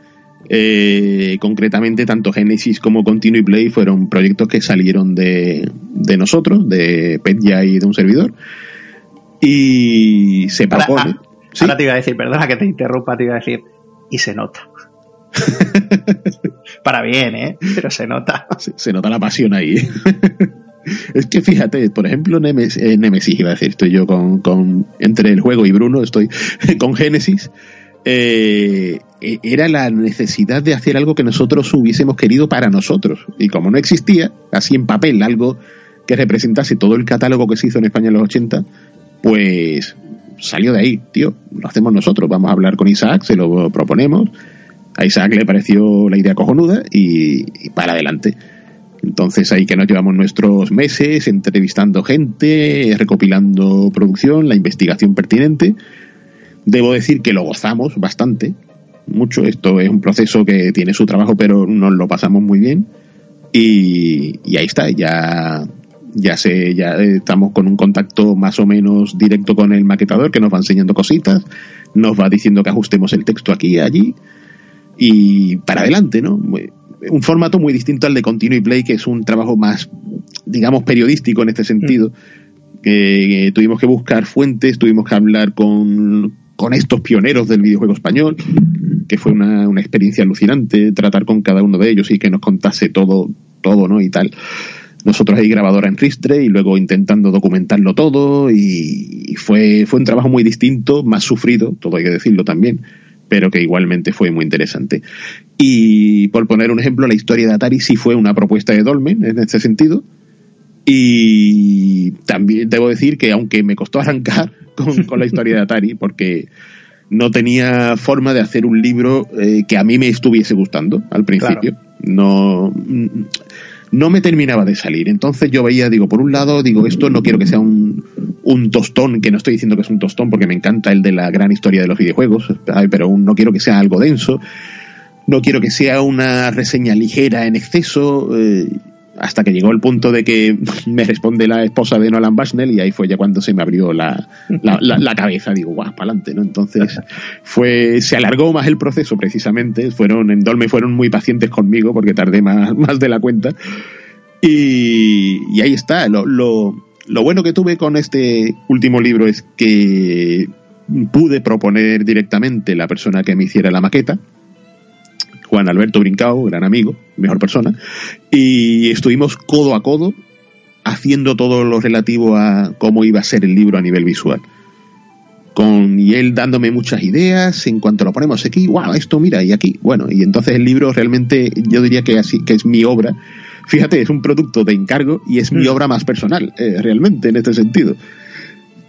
Speaker 2: Eh, concretamente, tanto Genesis como Continue Play fueron proyectos que salieron de, de nosotros, de Petya y de un servidor. Y se propone.
Speaker 3: Ahora, ahora te iba a decir, perdona que te interrumpa, te iba a decir, y se nota. *laughs* Para bien, ¿eh? Pero se nota.
Speaker 2: Se, se nota la pasión ahí. *laughs* es que fíjate, por ejemplo, Nemesis, eh, Nemesis, iba a decir, estoy yo con, con, entre el juego y Bruno, estoy *laughs* con Genesis. Eh, e, era la necesidad de hacer algo que nosotros hubiésemos querido para nosotros. Y como no existía, así en papel, algo que representase todo el catálogo que se hizo en España en los 80, pues salió de ahí, tío, lo hacemos nosotros, vamos a hablar con Isaac, se lo proponemos, a Isaac le pareció la idea cojonuda y, y para adelante. Entonces ahí que nos llevamos nuestros meses entrevistando gente, recopilando producción, la investigación pertinente. Debo decir que lo gozamos bastante, mucho. Esto es un proceso que tiene su trabajo, pero nos lo pasamos muy bien. Y, y ahí está, ya, ya sé, ya estamos con un contacto más o menos directo con el maquetador que nos va enseñando cositas, nos va diciendo que ajustemos el texto aquí y allí. Y para adelante, ¿no? un formato muy distinto al de Continue Play, que es un trabajo más, digamos, periodístico en este sentido. Que, que, tuvimos que buscar fuentes, tuvimos que hablar con, con estos pioneros del videojuego español, que fue una, una, experiencia alucinante tratar con cada uno de ellos y que nos contase todo, todo, ¿no? Y tal. Nosotros ahí grabadora en Ristre y luego intentando documentarlo todo y, fue, fue un trabajo muy distinto, más sufrido, todo hay que decirlo también, pero que igualmente fue muy interesante. Y por poner un ejemplo, la historia de Atari sí fue una propuesta de Dolmen en este sentido. Y también debo decir que aunque me costó arrancar *laughs* con, con la historia de Atari, porque no tenía forma de hacer un libro eh, que a mí me estuviese gustando al principio. Claro. No, no me terminaba de salir. Entonces yo veía, digo, por un lado, digo, esto no quiero que sea un, un tostón, que no estoy diciendo que es un tostón porque me encanta el de la gran historia de los videojuegos, pero un, no quiero que sea algo denso, no quiero que sea una reseña ligera en exceso. Eh, hasta que llegó el punto de que *laughs* me responde la esposa de Nolan Bushnell y ahí fue ya cuando se me abrió la, la, la, la cabeza, digo, guau, para adelante, ¿no? Entonces *laughs* fue, se alargó más el proceso precisamente, fueron, en Dolme fueron muy pacientes conmigo porque tardé más, *laughs* más de la cuenta. Y, y ahí está, lo, lo, lo bueno que tuve con este último libro es que pude proponer directamente la persona que me hiciera la maqueta, Juan Alberto Brincao, gran amigo, mejor persona, y estuvimos codo a codo haciendo todo lo relativo a cómo iba a ser el libro a nivel visual. Con, y él dándome muchas ideas en cuanto lo ponemos aquí, wow, esto mira, y aquí. Bueno, y entonces el libro realmente yo diría que, así, que es mi obra. Fíjate, es un producto de encargo y es mi obra más personal, eh, realmente, en este sentido.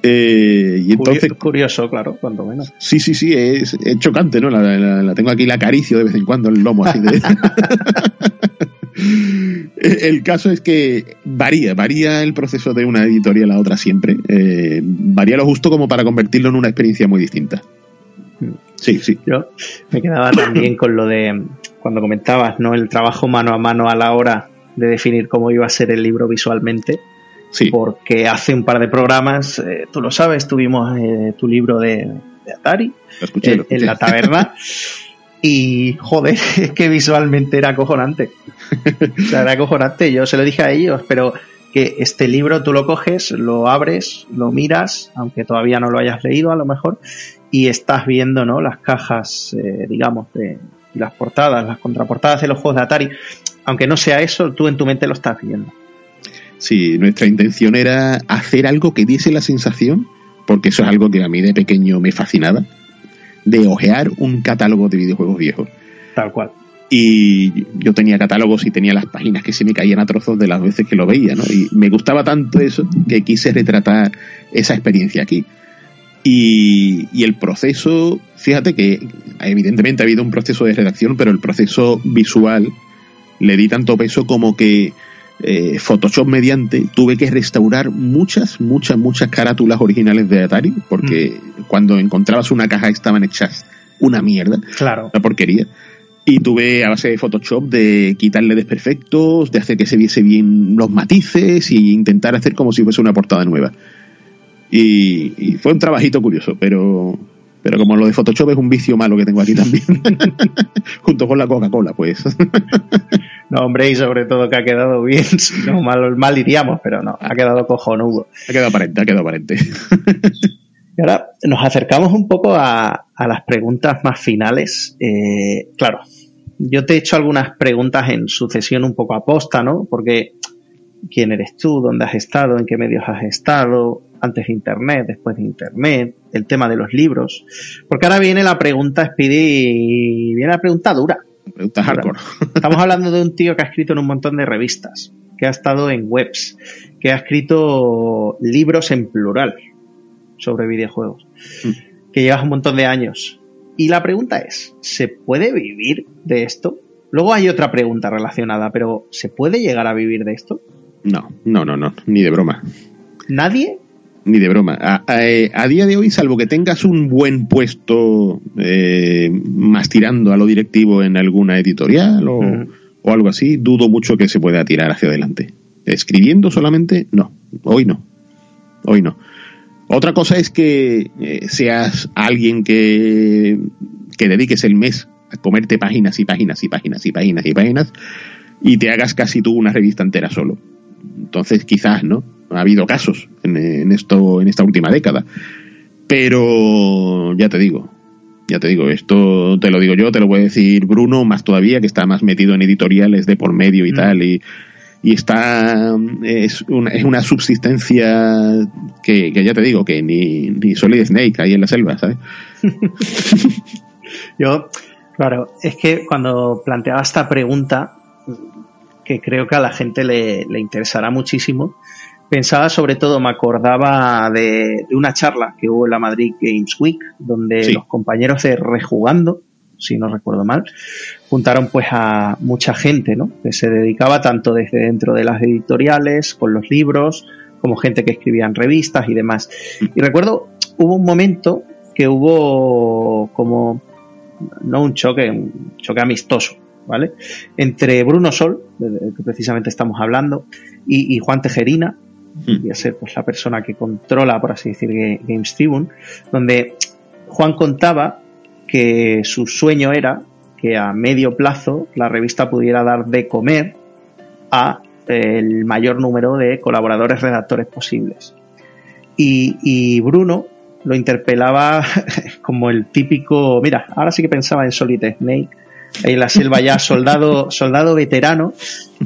Speaker 2: Eh, y entonces,
Speaker 3: curioso, claro, cuanto menos.
Speaker 2: Sí, sí, sí, es, es chocante, ¿no? La, la, la, tengo aquí, la acaricio de vez en cuando el lomo así de. *laughs* el caso es que varía, varía el proceso de una editorial a otra siempre. Eh, varía lo justo como para convertirlo en una experiencia muy distinta. Sí, sí.
Speaker 3: Yo me quedaba también con lo de cuando comentabas, ¿no? El trabajo mano a mano a la hora de definir cómo iba a ser el libro visualmente.
Speaker 2: Sí.
Speaker 3: Porque hace un par de programas, eh, tú lo sabes, tuvimos eh, tu libro de, de Atari
Speaker 2: escuché,
Speaker 3: en, en, la taberna. *laughs* y joder, *laughs* es que visualmente era acojonante. o sea, era acojonante. Yo se lo dije a ellos, pero que este libro tú lo coges, lo abres, lo miras, aunque todavía no lo hayas leído a lo mejor, y estás viendo ¿no? las cajas, eh, digamos, de las portadas, las contraportadas de los juegos de Atari. Aunque no sea eso, tú en tu mente lo estás viendo.
Speaker 2: Sí, nuestra intención era hacer algo que diese la sensación, porque eso es algo que a mí de pequeño me fascinaba, de ojear un catálogo de videojuegos viejos.
Speaker 3: Tal cual.
Speaker 2: Y yo tenía catálogos y tenía las páginas que se me caían a trozos de las veces que lo veía, ¿no? Y me gustaba tanto eso que quise retratar esa experiencia aquí. Y, y, el proceso, fíjate que evidentemente ha habido un proceso de redacción, pero el proceso visual le di tanto peso como que eh, Photoshop mediante tuve que restaurar muchas, muchas, muchas carátulas originales de Atari, porque mm. cuando encontrabas una caja estaban hechas una mierda,
Speaker 3: claro.
Speaker 2: una porquería. Y tuve a base de Photoshop de quitarle desperfectos, de hacer que se viese bien los matices y intentar hacer como si fuese una portada nueva. Y, fue un trabajito curioso, pero, pero como lo de Photoshop es un vicio malo que tengo aquí también, *laughs* junto con la Coca-Cola, pues. *laughs*
Speaker 3: no, hombre, y sobre todo que ha quedado bien, *laughs* no mal, mal iríamos, pero no, ha quedado cojonudo.
Speaker 2: Ha quedado aparente, ha quedado aparente. *laughs*
Speaker 3: y ahora nos acercamos un poco a, las preguntas más finales. Eh, claro, yo te he hecho algunas preguntas en sucesión un poco aposta, ¿no? Porque quién eres tú, dónde has estado, en qué medios has estado, antes de Internet, después de Internet, el tema de los libros. Porque ahora viene la pregunta, Speedy, viene la pregunta dura.
Speaker 2: Pregunta hardcore. *laughs*
Speaker 3: Estamos hablando de un tío que ha escrito en un montón de revistas, que ha estado en webs, que ha escrito libros en plural sobre videojuegos, mm. que llevas un montón de años. Y la pregunta es, ¿se puede vivir de esto? Luego hay otra pregunta relacionada, pero ¿se puede llegar a vivir de esto?
Speaker 2: No, no, no, no, ni de broma.
Speaker 3: ¿Nadie?
Speaker 2: Ni de broma. A, eh, día de hoy, salvo que tengas un buen puesto eh, más tirando a lo directivo en alguna editorial o, o, algo así, dudo mucho que se pueda tirar hacia adelante. Escribiendo solamente, no. Hoy no. Hoy no. Otra cosa es que eh, seas alguien que, que dediques el mes a comerte páginas y páginas y páginas y páginas y páginas y te hagas casi tú una revista entera solo. Entonces quizás, ¿no? Ha habido casos en, esto, en esta última década. Pero ya te digo, ya te digo, esto te lo digo yo, te lo voy a decir Bruno, más todavía, que está más metido en editoriales de por medio y mm. tal, y, y está, es una, es una subsistencia que, que, ya te digo, que ni, ni Solid Snake ahí en la selva, ¿sabes? *laughs*
Speaker 3: yo, Claro, es que cuando planteaba esta pregunta, que creo que a la gente le, interesará muchísimo, pensaba sobre todo, me acordaba de, una charla que hubo en la Madrid Games Week, donde los compañeros de Rejugando, si no recuerdo mal, juntaron pues a mucha gente, ¿no? Que se dedicaba tanto desde dentro de las editoriales, con los libros, como gente que escribía en revistas y demás. Mm. Y recuerdo, hubo un momento que hubo como no un choque, un choque amistoso, ¿vale? Entre Bruno Sol, que precisamente estamos hablando, y, Juan Tejerina, hmm. a ser pues la persona que controla, por así decir, Games Tribune, donde Juan contaba que su sueño era que a medio plazo la revista pudiera dar de comer a el mayor número de colaboradores redactores posibles. y Bruno lo interpelaba *laughs* como el típico, mira, ahora sí que pensaba en Solid Snake, en la selva ya soldado, soldado veterano,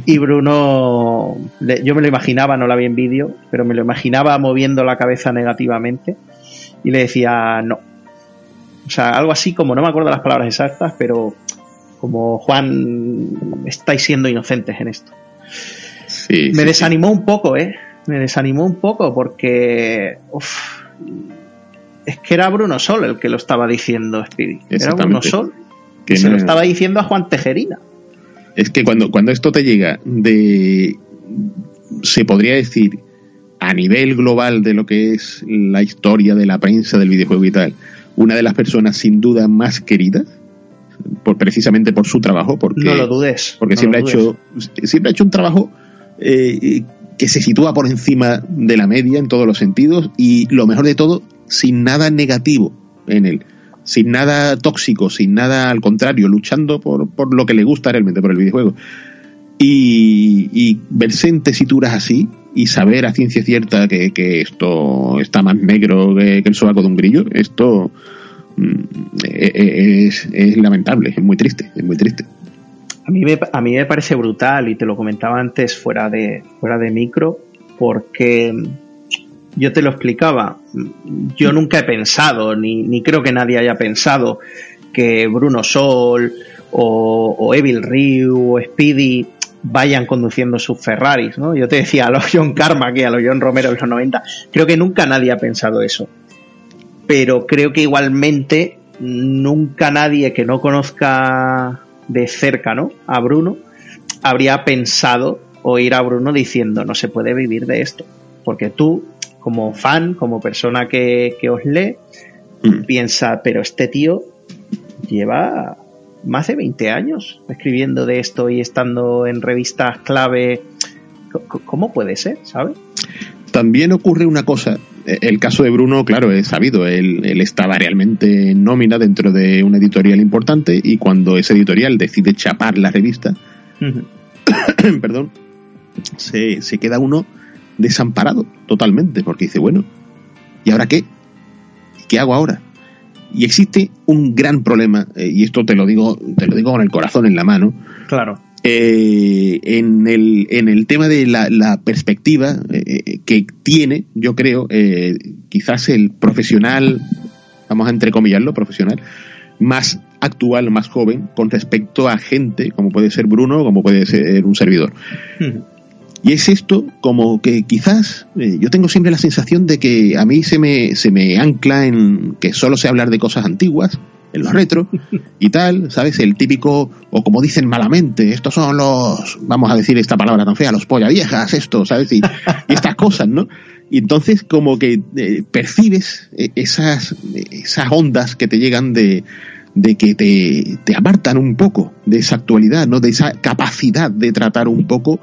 Speaker 3: y Bruno, yo me lo imaginaba, no la vi en vídeo, pero me lo imaginaba moviendo la cabeza negativamente, y le decía no. O sea, algo así como, no me acuerdo las palabras exactas, pero como Juan, estáis siendo inocentes en esto. me desanimó un poco, ¿eh? Me desanimó un poco porque es que era Bruno Sol el que lo estaba diciendo, Speedy. Era Bruno Sol. Que se lo estaba diciendo a Juan Tejerina.
Speaker 2: Es que cuando, cuando esto te llega de. Se podría decir a nivel global de lo que es la historia de la prensa del videojuego y tal, una de las personas sin duda más queridas, por, precisamente por su trabajo, porque,
Speaker 3: no lo dudes.
Speaker 2: Porque siempre, Ha hecho, siempre ha hecho un trabajo eh, que se sitúa por encima de la media en todos los sentidos y lo mejor de todo, sin nada negativo en él, sin nada tóxico, sin nada al contrario, luchando por, por lo que le gusta realmente, por el videojuego. Y, verse en tesituras así y saber a ciencia cierta que, esto está más negro que, el sobaco de un grillo, esto mm, e, e, es, es lamentable, es muy triste, es muy triste.
Speaker 3: A mí, me, a mí me parece brutal y te lo comentaba antes fuera de, fuera de micro porque yo te lo explicaba, yo nunca he pensado, ni, creo que nadie haya pensado que Bruno Sol o, Evil Ryu o Speedy vayan conduciendo sus Ferraris, ¿no? Yo te decía a los John Carmack y a los John Romero de los 90, creo que nunca nadie ha pensado eso. Pero creo que igualmente nunca nadie que no conozca de cerca, ¿no? A Bruno, habría pensado oír a Bruno diciendo, no se puede vivir de esto. Porque tú, como fan, como persona que, os lee, mm. piensa, pero este tío lleva más de 20 años escribiendo de esto y estando en revistas clave. ¿Cómo puede ser, sabes?
Speaker 2: También ocurre una cosa el caso de Bruno, claro, es sabido. Él, él, estaba realmente en nómina dentro de una editorial importante y cuando ese editorial decide chapar la revista, *coughs* perdón, se, se, queda uno desamparado totalmente porque dice, bueno, ¿y ahora qué? ¿Qué hago ahora? Y existe un gran problema, eh, y esto te lo digo, te lo digo con el corazón en la mano.
Speaker 3: Claro
Speaker 2: eh, en, el, en el tema de la, perspectiva eh, que tiene, yo creo, eh, quizás el profesional, vamos a entrecomillarlo, profesional, más actual, más joven, con respecto a gente como puede ser Bruno, como puede ser un servidor. Y es esto como que quizás yo tengo siempre la sensación de que a mí se me, se me ancla en que solo sé hablar de cosas antiguas, en los retro *laughs* y tal, ¿sabes? El típico, o como dicen malamente, estos son los, vamos a decir esta palabra tan fea, los polla viejas, esto, ¿sabes? Y, estas cosas, ¿no? Y entonces como que eh, percibes eh, esas, esas ondas que te llegan de, de que te, te apartan un poco de esa actualidad, ¿no? De esa capacidad de tratar un poco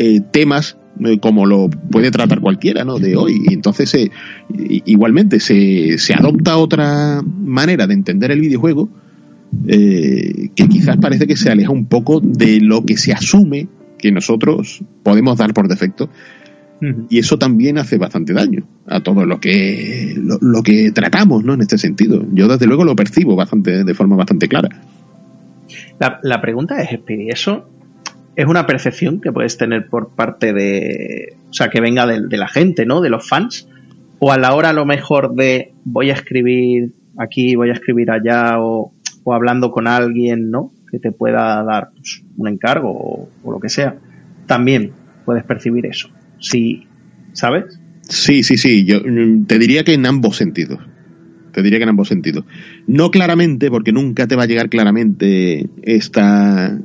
Speaker 2: eh, temas eh, como lo puede tratar cualquiera ¿no? de hoy. Y entonces, eh, igualmente, se, se adopta otra manera de entender el videojuego eh, que quizás parece que se aleja un poco de lo que se asume que nosotros podemos dar por defecto. Y eso también hace bastante daño a todo lo que, lo, que tratamos ¿no? en este sentido. Yo, desde luego, lo percibo bastante, de forma bastante clara.
Speaker 3: La, la pregunta es, ¿eso es una percepción que puedes tener por parte de, o sea, que venga de, la gente, ¿no? De los fans, o a la hora lo mejor de voy a escribir aquí, voy a escribir allá, o, hablando con alguien, ¿no? Que te pueda dar pues, un encargo o, lo que sea. También puedes percibir eso. Sí, ¿sabes?
Speaker 2: Sí, sí, sí. Yo mm, te diría que en ambos sentidos. Te diría que en ambos sentidos. No claramente, porque nunca te va a llegar claramente esta,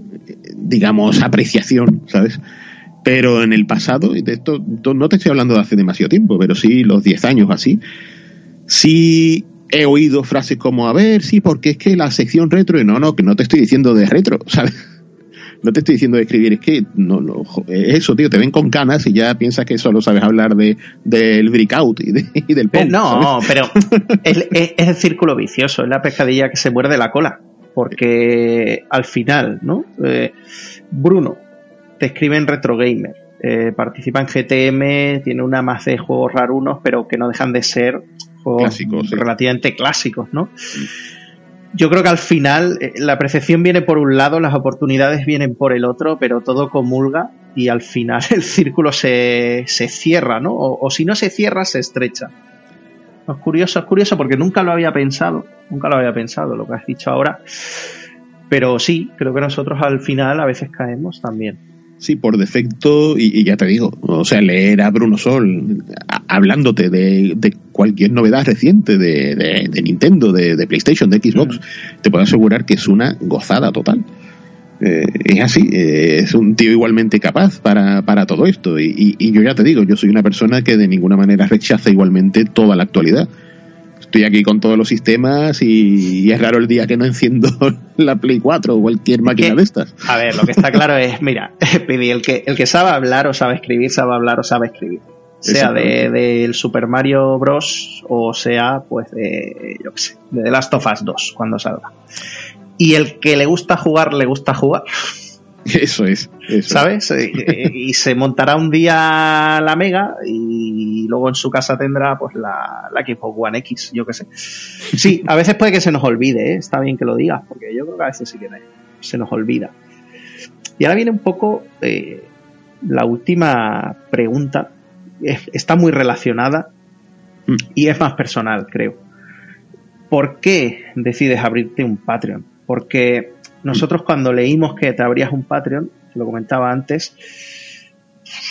Speaker 2: digamos, apreciación, ¿sabes? Pero en el pasado, y de esto no te estoy hablando de hace demasiado tiempo, pero sí los 10 años así, sí he oído frases como, a ver, sí, porque es que la sección retro, y no, no, que no te estoy diciendo de retro, ¿sabes? No te estoy diciendo de escribir, es que no, no, eso, tío, te ven con canas y ya piensas que solo sabes hablar de del breakout y, y del pop.
Speaker 3: No, pero *laughs* es, es, el círculo vicioso, es la pescadilla que se muerde la cola porque al final, ¿no? Eh, Bruno te escribe en Retro Gamer, eh, participa en GTM, tiene una más de juegos rarunos, pero que no dejan de ser juegos relativamente clásicos, ¿no? Yo creo que al final eh, la percepción viene por un lado, las oportunidades vienen por el otro, pero todo comulga y al final *laughs* el círculo se, se cierra, ¿no? o si no se cierra, se estrecha. Es curioso, es curioso porque nunca lo había pensado, nunca lo había pensado lo que has dicho ahora. Pero sí, creo que nosotros al final a veces caemos también.
Speaker 2: Sí, por defecto, y, ya te digo, o sea, leer a Bruno Sol hablándote de, cualquier novedad reciente de, Nintendo, de, PlayStation, de Xbox, te puedo asegurar que es una gozada total. Eh, es así, eh, es un tío igualmente capaz para, para todo esto. Y, yo ya te digo, yo soy una persona que de ninguna manera rechaza igualmente toda la actualidad. Estoy aquí con todos los sistemas y, es raro el día que no enciendo *laughs* la Play 4 o cualquier máquina de estas.
Speaker 3: A ver, lo que está claro es, mira, *laughs* el que, el que sabe hablar o sabe escribir, sabe hablar o sabe escribir. Sea del de, Super Mario Bros. o sea, pues, de, yo qué sé, de The Last of Us 2, cuando salga. Y el que le gusta jugar, le gusta jugar.
Speaker 2: Eso es.
Speaker 3: ¿Sabes? y se montará un día la Mega y luego en su casa tendrá pues la, la Xbox One X, yo qué sé. Sí, a veces puede que se nos olvide, ¿eh? está bien que lo digas, porque yo creo que a veces sí que se nos olvida. Y ahora viene un poco eh, la última pregunta. está muy relacionada mm. y es más personal, creo. ¿Por qué decides abrirte un Patreon? Porque nosotros cuando leímos que te abrías un Patreon, te lo comentaba antes,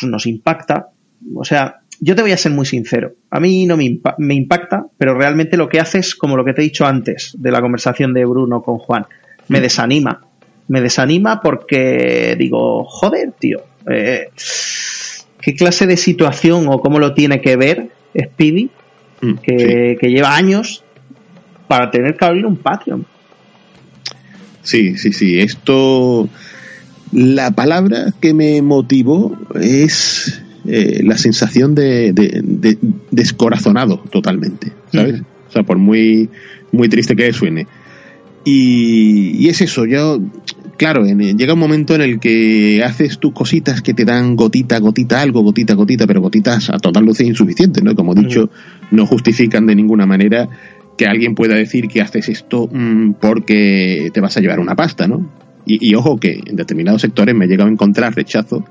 Speaker 3: nos impacta. O sea, yo te voy a ser muy sincero. A mí no me, me impacta, pero realmente lo que haces, como lo que te he dicho antes de la conversación de Bruno con Juan, me desanima. Me desanima porque digo, joder, tío, eh, ¿qué clase de situación o cómo lo tiene que ver Speedy, mm, que lleva años para tener que abrir un Patreon?
Speaker 2: Sí, sí, sí. Esto. La palabra que me motivó es eh, la sensación de, de, descorazonado totalmente, ¿sabes? O sea, por muy, muy triste que suene. Y, y es eso, yo, claro, llega un momento en el que haces tus cositas que te dan gotita, gotita, algo, gotita, gotita, pero gotitas a total luz insuficientes, ¿no? Como he dicho, no justifican de ninguna manera que alguien pueda decir que haces esto mm, porque te vas a llevar una pasta, ¿no? Y, y, ojo que en determinados sectores me he llegado a encontrar rechazo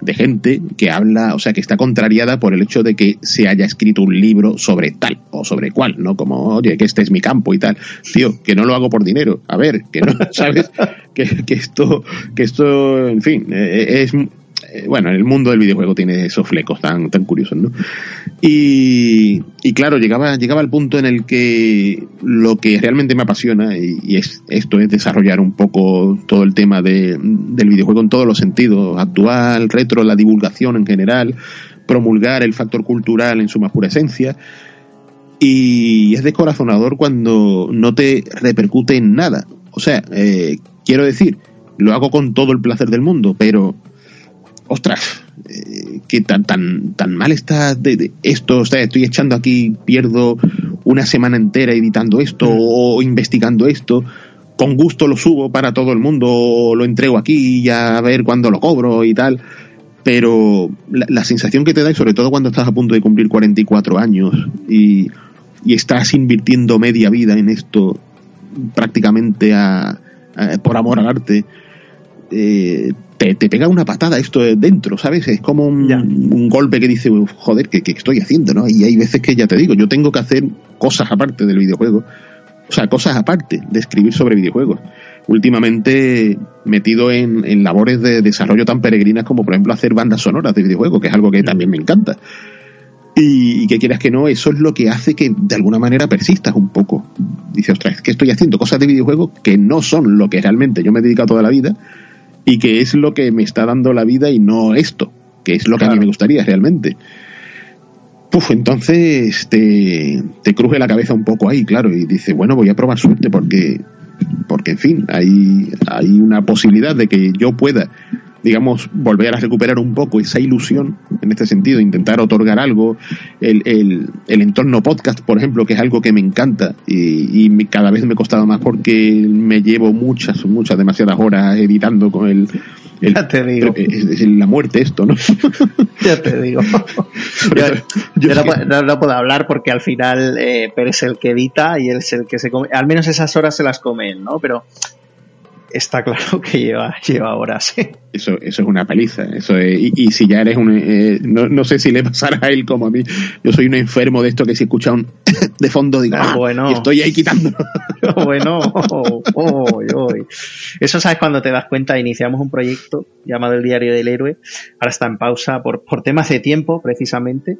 Speaker 2: de gente que habla, o sea, que está contrariada por el hecho de que se haya escrito un libro sobre tal o sobre cual, ¿no? Como, oye, que este es mi campo y tal. Tío, que no lo hago por dinero. A ver, que no, *laughs* ¿sabes? que, que esto, que esto, en fin, eh, es bueno, el mundo del videojuego tiene esos flecos tan, tan curiosos, ¿no? Y, y, claro, llegaba, llegaba al punto en el que lo que realmente me apasiona, y, es, esto es desarrollar un poco todo el tema de, del videojuego en todos los sentidos, actual, retro, la divulgación en general, promulgar el factor cultural en su más pura esencia, y es descorazonador cuando no te repercute en nada. O sea, eh, quiero decir, lo hago con todo el placer del mundo, pero ostras, eh, que tan, tan, tan mal está de, esto, estoy echando aquí, pierdo una semana entera editando esto o investigando esto, con gusto lo subo para todo el mundo, lo entrego aquí y a ver cuándo lo cobro y tal. Pero la, sensación que te da, y sobre todo cuando estás a punto de cumplir 44 años y, y estás invirtiendo media vida en esto prácticamente a, por amor al arte, eh, te, pega una patada esto dentro, ¿sabes? Es como un, golpe que dice, joder, ¿qué, estoy haciendo? ¿no? Y hay veces que ya te digo, yo tengo que hacer cosas aparte del videojuego, o sea, cosas aparte de escribir sobre videojuegos. Últimamente metido en, labores de desarrollo tan peregrinas como, por ejemplo, hacer bandas sonoras de videojuegos, que es algo que también me encanta. Y, que quieras que no, eso es lo que hace que de alguna manera persistas un poco. Dice, ostras, es que estoy haciendo cosas de videojuegos que no son lo que realmente yo me he dedicado toda la vida y que es lo que me está dando la vida y no esto, que es lo que a mí me gustaría realmente. Puf, entonces te, te cruje la cabeza un poco ahí, claro, y dice, bueno, voy a probar suerte porque, porque en fin, hay, hay una posibilidad de que yo pueda digamos, volver a recuperar un poco esa ilusión en este sentido, intentar otorgar algo, el, el, el entorno podcast, por ejemplo, que es algo que me encanta y, y cada vez me ha costado más porque me llevo muchas, muchas, demasiadas horas editando con el...
Speaker 3: ya te digo.
Speaker 2: Es, la muerte esto, ¿no? *laughs*
Speaker 3: ya te digo. *laughs* yo, no, puedo hablar porque al final eh, es el que edita y él es el que se come, al menos esas horas se las come él, ¿no? Pero está claro *laughs* que lleva, lleva horas. *laughs*
Speaker 2: Eso, eso es una paliza. Eso y, si ya eres un. Eh, no, no, sé si le pasará a él como a mí. Yo soy un enfermo de esto que si escucha un *laughs* de fondo digo, ah, bueno. estoy ahí quitando.
Speaker 3: bueno, eso sabes cuando te das cuenta. Iniciamos un proyecto llamado El Diario del Héroe. Ahora está en pausa por, por temas de tiempo, precisamente.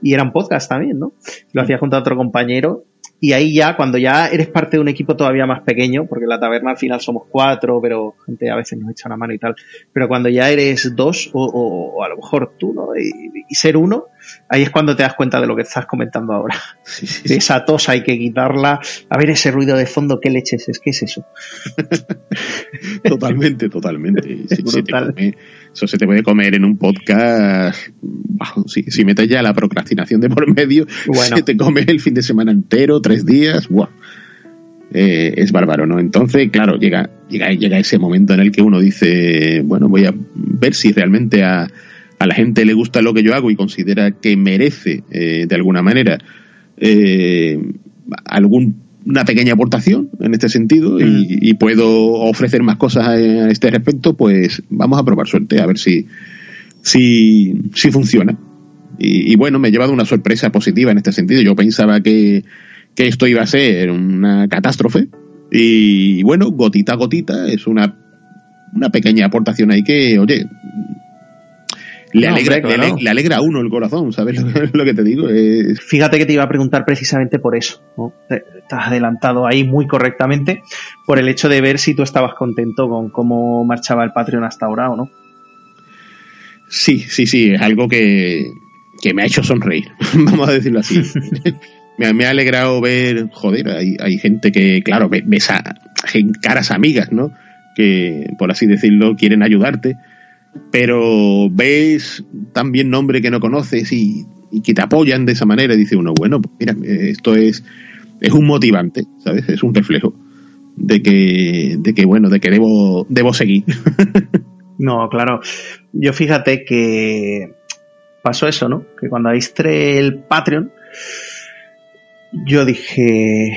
Speaker 3: Y era un podcast también, ¿no? Lo hacía junto a otro compañero y ahí ya, cuando ya eres parte de un equipo todavía más pequeño, porque en la taberna al final somos cuatro, pero gente a veces nos echa una mano y tal, pero cuando ya eres dos o, o, a lo mejor tú, ¿no? Y, ser uno, ahí es cuando te das cuenta de lo que estás comentando ahora. Esa tos hay que quitarla. A ver ese ruido de fondo, ¿qué leches es? ¿Qué es eso? *laughs*
Speaker 2: totalmente, totalmente. Eso se te puede comer en un podcast. si, si, metes ya la procrastinación de por medio, se te come el fin de semana entero, tres días. Eh, es bárbaro, ¿no? Entonces, claro, llega, llega, llega ese momento en el que uno dice, bueno, voy a ver si realmente a, a la gente le gusta lo que yo hago y considera que merece, eh, de alguna manera, eh, alguna pequeña aportación en este sentido y, mm. puedo ofrecer más cosas a, este respecto, pues vamos a probar suerte, a ver si, si, si funciona. Y, bueno, me he llevado una sorpresa positiva en este sentido. Yo pensaba que, que esto iba a ser una catástrofe. Y bueno, gotita a gotita, es una, una pequeña aportación ahí que, oye, le, alegra, le, alegra a uno el corazón, ¿sabes *laughs* lo, que te digo?
Speaker 3: Fíjate que te iba a preguntar precisamente por eso. ¿no? Estás adelantado ahí muy correctamente por el hecho de ver si tú estabas contento con cómo marchaba el Patreon hasta ahora o no.
Speaker 2: Sí, sí, sí, es algo que, que me ha hecho sonreír, *laughs* vamos a decirlo así. *laughs* me, me, ha alegrado ver, joder, hay, hay gente que, claro, ves a caras amigas, ¿no? Que, por así decirlo, quieren ayudarte pero ves también nombre que no conoces y, que te apoyan de esa manera, y dice uno, bueno, pues mira, esto es, es un motivante, ¿sabes? Es un reflejo de que, de que bueno, de que debo, debo seguir. *laughs*
Speaker 3: no, claro. Yo fíjate que pasó eso, ¿no? Que cuando avisté el Patreon, yo dije,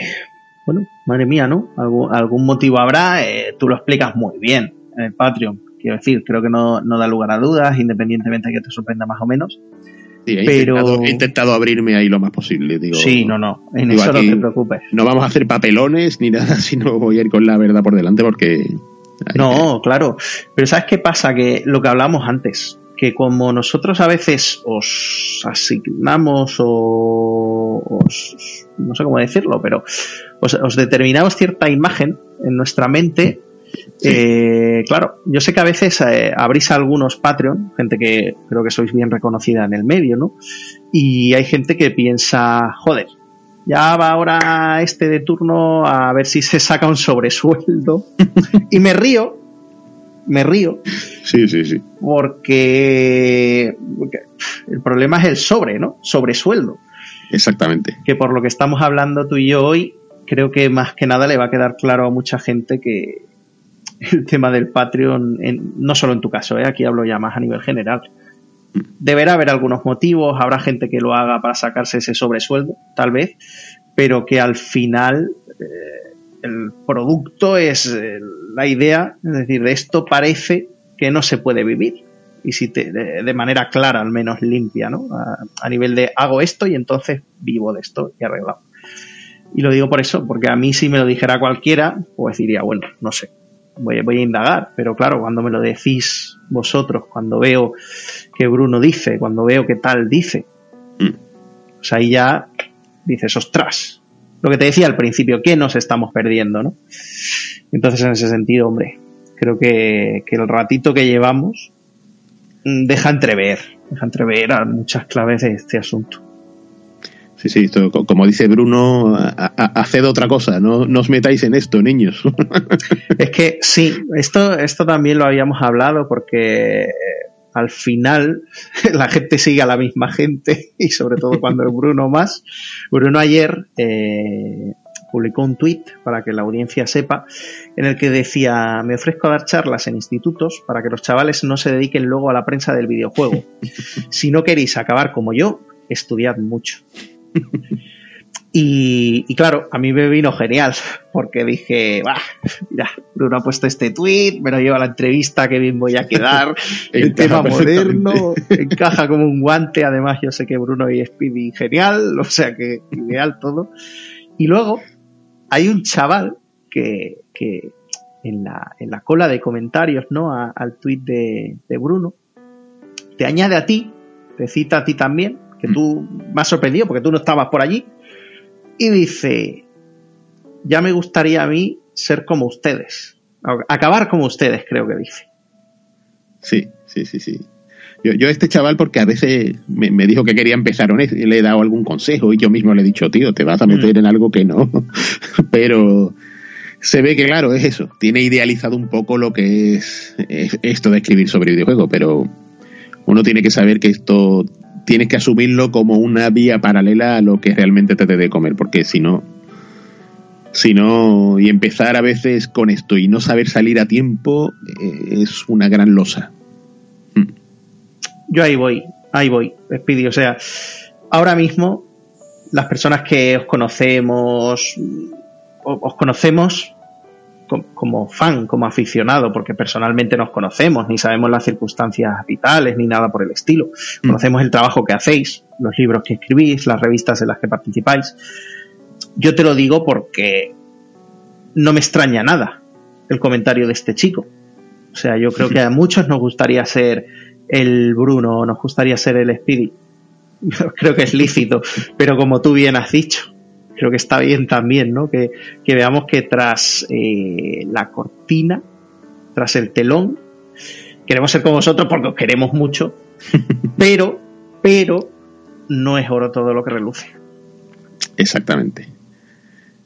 Speaker 3: bueno, madre mía, ¿no? Algún, motivo habrá, eh, tú lo explicas muy bien en el Patreon. Quiero decir, creo que no, da lugar a dudas, independientemente de que te sorprenda más o menos.
Speaker 2: Sí, he, pero... intentado, he intentado abrirme ahí lo más posible. Digo,
Speaker 3: sí, no, no, en eso no te preocupes.
Speaker 2: No vamos a hacer papelones ni *laughs* nada, sino voy a ir con la verdad por delante porque...
Speaker 3: No, claro. Pero ¿sabes qué pasa? Que lo que hablamos antes, que como nosotros a veces os asignamos o os, no sé cómo decirlo, pero os, determinamos cierta imagen en nuestra mente, eh, claro, yo sé que a veces eh, abrís algunos Patreon, gente que creo que sois bien reconocida en el medio, ¿no? Y hay gente que piensa, joder, ya va ahora este de turno a ver si se saca un sobresueldo. *laughs* y me río me río.
Speaker 2: Sí, sí, sí.
Speaker 3: Porque, el problema es el sobre, ¿no? Sobresueldo.
Speaker 2: Exactamente.
Speaker 3: Que por lo que estamos hablando tú y yo hoy, creo que más que nada le va a quedar claro a mucha gente que el tema del Patreon, no solo en tu caso, ¿eh? aquí hablo ya más a nivel general, deberá haber algunos motivos, habrá gente que lo haga para sacarse ese sobresueldo, tal vez, pero que al final eh, el producto es eh, la idea, es decir, de esto parece que no se puede vivir. Y si te, de, manera clara, al menos limpia, ¿no? A, nivel de hago esto y entonces vivo de esto y arreglado. Y lo digo por eso, porque a mí si me lo dijera cualquiera, pues diría, bueno, no sé, voy, voy a indagar. Pero claro, cuando me lo decís vosotros, cuando veo que Bruno dice, cuando veo que tal dice, mm. pues ahí ya dices, ostras, lo que te decía al principio, ¿qué nos estamos perdiendo? ¿no? Entonces, en ese sentido, hombre, creo que, el ratito que llevamos mm, deja entrever, deja entrever a muchas claves de este asunto.
Speaker 2: Sí, sí, como dice Bruno, haced otra cosa, no, os metáis en esto, niños. *laughs*
Speaker 3: es que sí, esto, esto también lo habíamos hablado porque al final *laughs* la gente sigue a la misma gente y sobre todo cuando es Bruno más. Bruno ayer eh, publicó un tweet para que la audiencia sepa en el que decía me ofrezco a dar charlas en institutos para que los chavales no se dediquen luego a la prensa del videojuego. Si no queréis acabar como yo, estudiad mucho. *laughs* Y, claro, a mí me vino genial, porque dije, mira, Bruno ha puesto este tweet, me lo lleva a la entrevista, que bien voy a quedar, *laughs* el tema moderno, encaja como un guante, además yo sé que Bruno y Speedy genial, o sea que ideal todo. Y luego hay un chaval que, que en, la, en la cola de comentarios, ¿no? al tweet de, de Bruno, te añade a ti, te cita a ti también, que tú me has sorprendido porque tú no estabas por allí, y dice, ya me gustaría a mí ser como ustedes, acabar como ustedes, creo que dice.
Speaker 2: Sí, sí, sí, sí. Yo, yo este chaval, porque a veces me, dijo que quería empezar le he dado algún consejo y yo mismo le he dicho, tío, te vas a meter en algo que no. *laughs* Pero se ve que, claro, es eso. Tiene idealizado un poco lo que es, es esto de escribir sobre videojuegos, pero uno tiene que saber que esto tienes que asumirlo como una vía paralela a lo que realmente te debe comer, porque si no, si no, y empezar a veces con esto y no saber salir a tiempo eh, es una gran losa.
Speaker 3: Hmm. Yo ahí voy, ahí voy, Speedy. O sea, ahora mismo las personas que os conocemos, os conocemos como fan, como aficionado, porque personalmente nos conocemos, ni sabemos las circunstancias vitales, ni nada por el estilo. Mm. Conocemos el trabajo que hacéis, los libros que escribís, las revistas en las que participáis. Yo te lo digo porque no me extraña nada el comentario de este chico. O sea, yo creo que a muchos nos gustaría ser el Bruno, nos gustaría ser el Speedy. *laughs* creo que es lícito, pero como tú bien has dicho, creo que está bien también, ¿no? Que, veamos que tras eh, la cortina, tras el telón, queremos ser como vosotros porque os queremos mucho, *laughs* pero, pero no es oro todo lo que reluce.
Speaker 2: Exactamente.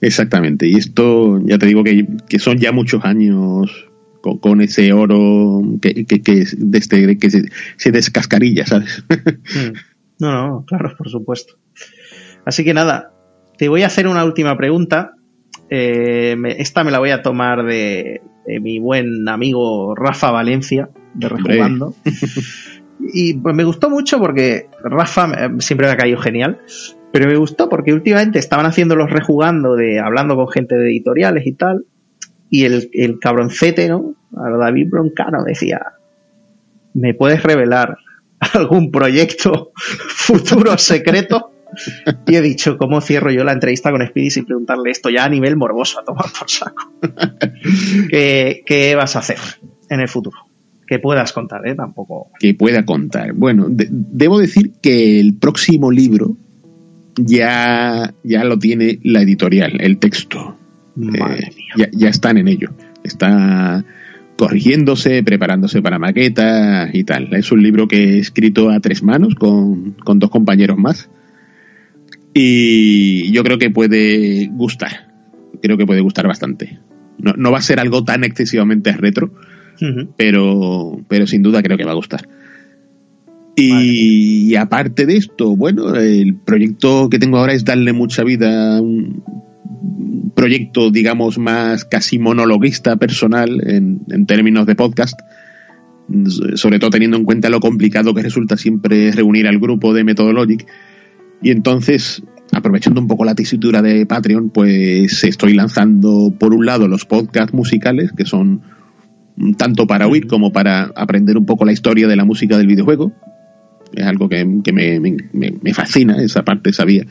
Speaker 2: Exactamente. Y esto, ya te digo que, que son ya muchos años con, ese oro que, que, que, este, que se, se, descascarilla, ¿sabes?
Speaker 3: Mm. No, no, claro, por supuesto. Así que nada, te voy a hacer una última pregunta. Eh, me, esta me la voy a tomar de, de, mi buen amigo Rafa Valencia, de Rejugando. *laughs* y pues me gustó mucho porque Rafa eh, siempre me ha caído genial. Pero me gustó porque últimamente estaban haciendo los rejugando de hablando con gente de editoriales y tal. Y el, el cabroncete, ¿no? David Broncano decía, ¿me puedes revelar *laughs* algún proyecto *laughs* futuro secreto? *laughs* Y he dicho, ¿cómo cierro yo la entrevista con Speedy sin preguntarle esto ya a nivel morboso, a tomar por saco? *laughs* ¿Qué, ¿Qué, vas a hacer en el futuro? Que puedas contar, ¿eh? Tampoco.
Speaker 2: Que pueda contar. Bueno, de, debo decir que el próximo libro ya, ya lo tiene la editorial, el texto.
Speaker 3: Eh,
Speaker 2: ya, ya, están en ello. Está corrigiéndose, preparándose para maquetas y tal. Es un libro que he escrito a tres manos con, con dos compañeros más. Y yo creo que puede gustar. Creo que puede gustar bastante. No, no va a ser algo tan excesivamente retro, uh -huh. pero, pero sin duda creo que va a gustar. Y, y, aparte de esto, bueno, el proyecto que tengo ahora es darle mucha vida a un proyecto, digamos, más casi monologuista personal en, en términos de podcast, sobre todo teniendo en cuenta lo complicado que resulta siempre reunir al grupo de Methodologic. Y entonces, aprovechando un poco la tesitura de Patreon, pues estoy lanzando, por un lado, los podcasts musicales, que son tanto para oír como para aprender un poco la historia de la música del videojuego, es algo que, que me, me, me, fascina, esa parte sabía.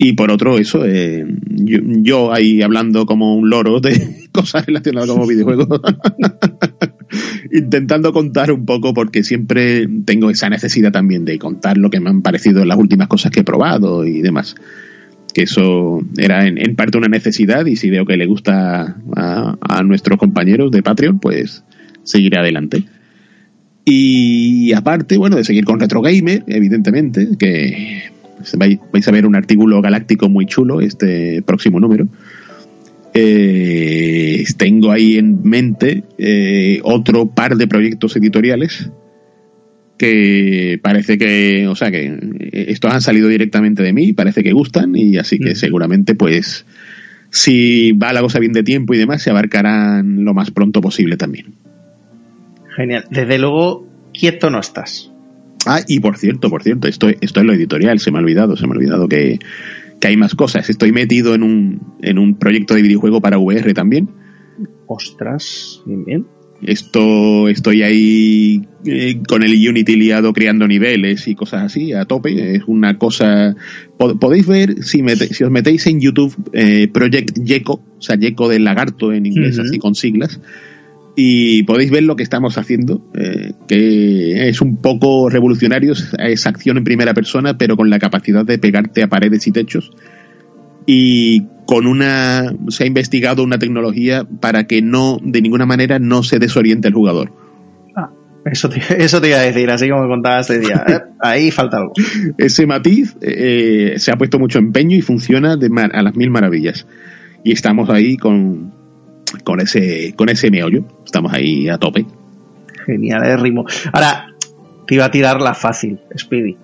Speaker 2: Y por otro, eso, eh, yo, ahí hablando como un loro de *laughs* cosas relacionadas con videojuegos, *laughs* intentando contar un poco, porque siempre tengo esa necesidad también de contar lo que me han parecido las últimas cosas que he probado y demás. Que eso era en, en parte una necesidad, y si veo que le gusta a, a nuestros compañeros de Patreon, pues seguiré adelante. Y aparte, bueno, de seguir con Retro Gamer, evidentemente, que vais, a ver un artículo galáctico muy chulo este próximo número. Eh, tengo ahí en mente eh, otro par de proyectos editoriales que parece que, o sea, que estos han salido directamente de mí, parece que gustan y así que seguramente pues si va la cosa bien de tiempo y demás se abarcarán lo más pronto posible también.
Speaker 3: Genial. Desde luego, quieto no estás.
Speaker 2: Ah, y por cierto, por cierto, esto, esto es lo editorial, se me ha olvidado, se me ha olvidado que, que hay más cosas. Estoy metido en un, en un proyecto de videojuego para VR también.
Speaker 3: Ostras, bien, bien.
Speaker 2: Esto, estoy ahí eh, con el Unity liado creando niveles y cosas así a tope. Es una cosa. Podéis ver si, mete, si os metéis en YouTube eh, Project Gecko, o sea, Gecko del lagarto en inglés, uh -huh. así con siglas y podéis ver lo que estamos haciendo, eh, que es un poco revolucionario, es acción en primera persona, pero con la capacidad de pegarte a paredes y techos. Y con una, se ha investigado una tecnología para que no, de ninguna manera, no se desoriente el jugador.
Speaker 3: Ah, eso te, *laughs* eso te iba a decir, así como me contabas ese día. ¿eh? Ahí falta algo. *laughs*
Speaker 2: Ese matiz eh, se ha puesto mucho empeño y funciona de a las mil maravillas. Y estamos ahí con, con ese, con ese meollo. Estamos ahí a tope.
Speaker 3: Genial el ritmo. Ahora, te iba a tirar la fácil, Speedy.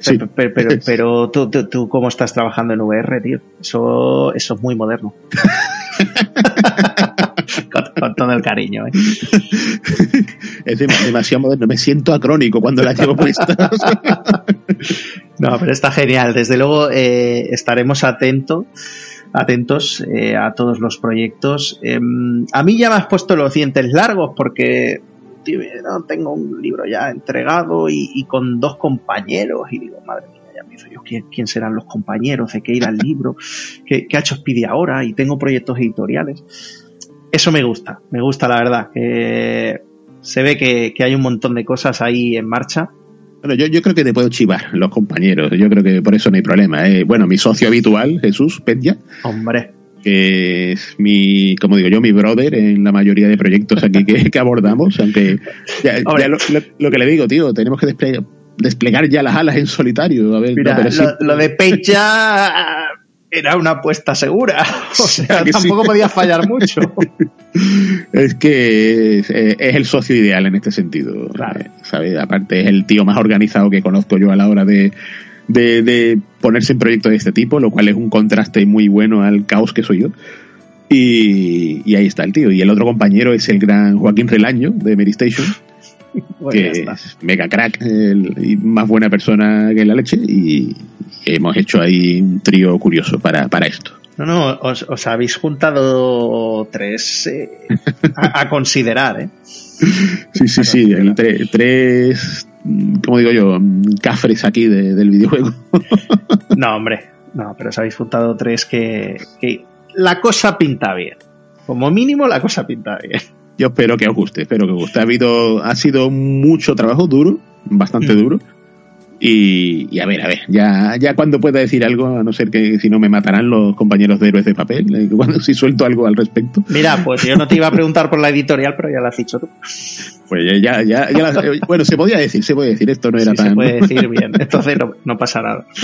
Speaker 3: Sí. Pero, *laughs* pero, tú, tú, tú, ¿cómo estás trabajando en VR, tío? Eso, eso es muy moderno. *laughs* con, con, todo el cariño, ¿eh? *laughs*
Speaker 2: Es demasiado moderno. Me siento acrónico cuando la llevo puesta.
Speaker 3: no, pero está genial. Desde luego eh, estaremos atentos atentos eh, a todos los proyectos. Eh, a mí ya me has puesto los dientes largos porque no, tengo un libro ya entregado y, con dos compañeros y digo, madre mía, ya pienso yo, ¿quién, quién serán los compañeros? ¿De qué irá el libro? ¿Qué, ¿Qué, ha hecho Speedy ahora? Y tengo proyectos editoriales. Eso me gusta, me gusta la verdad. se ve que, que hay un montón de cosas ahí en marcha
Speaker 2: bueno, yo, yo, creo que te puedo chivar los compañeros. Yo creo que por eso no hay problema. ¿eh? Bueno, mi socio habitual, Jesús Petya.
Speaker 3: Hombre.
Speaker 2: Que es mi, como digo yo, mi brother en la mayoría de proyectos aquí que, que abordamos. Aunque ya, ya lo, lo, lo, que le digo, tío, tenemos que desplegar, desplegar ya las alas en solitario. A ver,
Speaker 3: Mira,
Speaker 2: no, pero
Speaker 3: lo, sí. lo, de Petya era una apuesta segura. *laughs* O *laughs* sea, tampoco podía fallar *laughs* mucho.
Speaker 2: es que es, el socio ideal en este sentido. ¿sabes? Aparte, es el tío más organizado que conozco yo a la hora de, de, ponerse en proyectos de este tipo, lo cual es un contraste muy bueno al caos que soy yo. Y, ahí está el tío. Y el otro compañero es el gran Joaquín Relaño de Mary Station. *laughs* que es mega crack y más buena persona que la leche y hemos hecho ahí un trío curioso para, para esto.
Speaker 3: No, no, os, habéis juntado tres eh, a, considerar, ¿eh? *laughs*
Speaker 2: Sí, sí, sí, hay tres, como digo yo, cafres aquí del videojuego. *laughs*
Speaker 3: No, hombre, no, pero os habéis juntado tres que, que la cosa pinta bien. Como mínimo, la cosa pinta bien.
Speaker 2: Yo espero que os guste, espero que os guste. Ha habido, ha sido mucho trabajo duro, bastante mm. duro. Y, a ver, a ver, ya, ya cuando pueda decir algo, a no ser que si no me matarán los compañeros de héroes de papel, eh, *laughs* cuando si suelto algo al respecto.
Speaker 3: Mira, pues yo no te iba a preguntar por la editorial, pero ya lo has dicho tú.
Speaker 2: Pues ya, ya, ya bueno, se podía decir, se puede decir, esto no era tan.
Speaker 3: Se puede *laughs* decir bien, entonces no, no pasa nada. *laughs*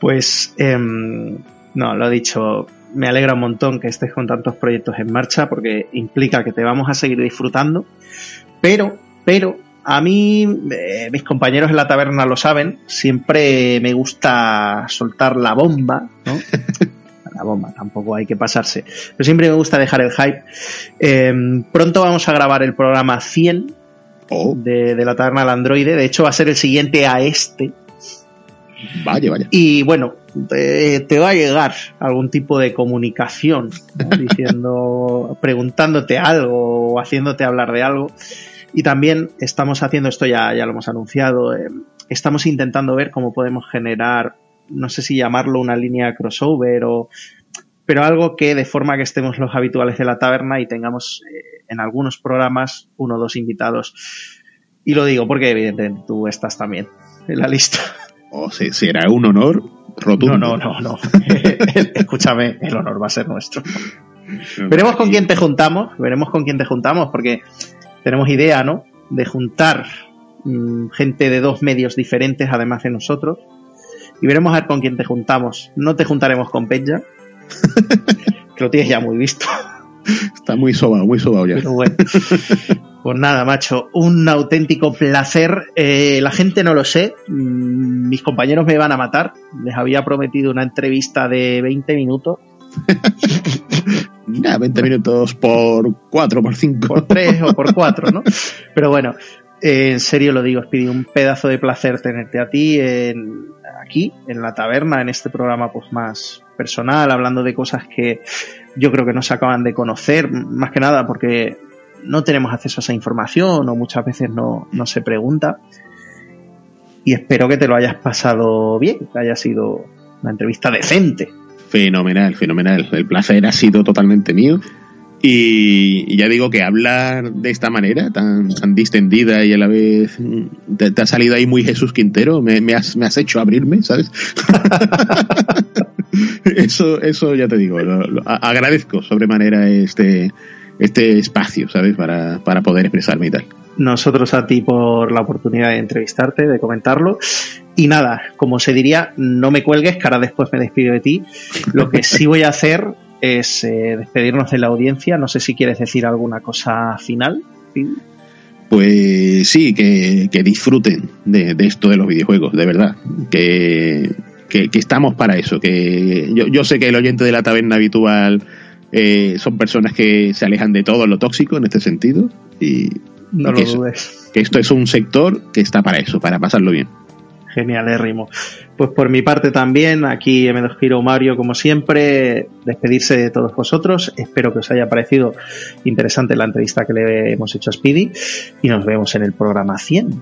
Speaker 3: Pues, eh, no, lo he dicho, me alegra un montón que estés con tantos proyectos en marcha porque implica que te vamos a seguir disfrutando. Pero, pero, a mí, eh, mis compañeros en la taberna lo saben, siempre me gusta soltar la bomba, ¿no? *laughs* la bomba, tampoco hay que pasarse. Pero siempre me gusta dejar el hype. Em, pronto vamos a grabar el programa 100 de, de, la taberna del androide. De hecho, va a ser el siguiente a este.
Speaker 2: Vaya, vaya.
Speaker 3: Y bueno, te, va a llegar algún tipo de comunicación, *laughs* diciendo, preguntándote algo o haciéndote hablar de algo. Y también estamos haciendo esto, ya, ya lo hemos anunciado, eh, estamos intentando ver cómo podemos generar, no sé si llamarlo una línea crossover o pero algo que de forma que estemos los habituales de la taberna y tengamos eh, en algunos programas uno o dos invitados. Y lo digo porque evidentemente tú estás también en la lista.
Speaker 2: O oh, será un honor rotundo.
Speaker 3: No, no, no, no. *laughs* *laughs* Escúchame, el honor va a ser nuestro. veremos con quién te juntamos, veremos con quién te juntamos, porque tenemos idea, ¿no? De juntar mm, gente de dos medios diferentes, además de nosotros. Y veremos a ver con quién te juntamos. No te juntaremos con Peña, *laughs* que lo tienes ya muy visto.
Speaker 2: Está muy sobado, muy sobado ya. Pero bueno.
Speaker 3: Pues nada, macho, un auténtico placer. Eh, la gente no lo sé, mm, mis compañeros me van a matar. Les había prometido una entrevista de 20 minutos. *laughs*
Speaker 2: Ya, 20 minutos por 4, por 5.
Speaker 3: Por 3 o por 4, ¿no? Pero bueno, en serio lo digo, Speedy, un pedazo de placer tenerte a ti en, aquí, en la taberna, en este programa pues más personal, hablando de cosas que yo creo que no se acaban de conocer, más que nada porque no tenemos acceso a esa información o muchas veces no, se pregunta. Y espero que te lo hayas pasado bien, que haya sido una entrevista decente.
Speaker 2: Fenomenal, fenomenal. El placer ha sido totalmente mío. Y, ya digo que hablar de esta manera, tan, tan distendida y a la vez mm, te, ha salido ahí muy Jesús Quintero, me, has, me has hecho abrirme, ¿sabes? *laughs* eso, eso ya te digo, agradezco sobremanera este, este espacio, ¿sabes? Para, para poder expresarme y tal.
Speaker 3: Nosotros a ti por la oportunidad de entrevistarte, de comentarlo. Y nada, como se diría, no me cuelgues, que ahora después me despido de ti. Lo que sí voy a hacer es eh, despedirnos de la audiencia. No sé si quieres decir alguna cosa final.
Speaker 2: Pues sí, que, disfruten de, esto de los videojuegos, de verdad. Que, que, estamos para eso. Que yo, yo sé que el oyente de la taberna habitual eh, son personas que se alejan de todo lo tóxico en este sentido y,
Speaker 3: no
Speaker 2: que,
Speaker 3: que
Speaker 2: esto es un sector que está para eso, para pasarlo bien.
Speaker 3: Genial, Rimo. Pues por mi parte también, aquí M2 Giro Mario, como siempre, despedirse de todos vosotros. Espero que os haya parecido interesante la entrevista que le hemos hecho a Speedy y nos vemos en el programa 100.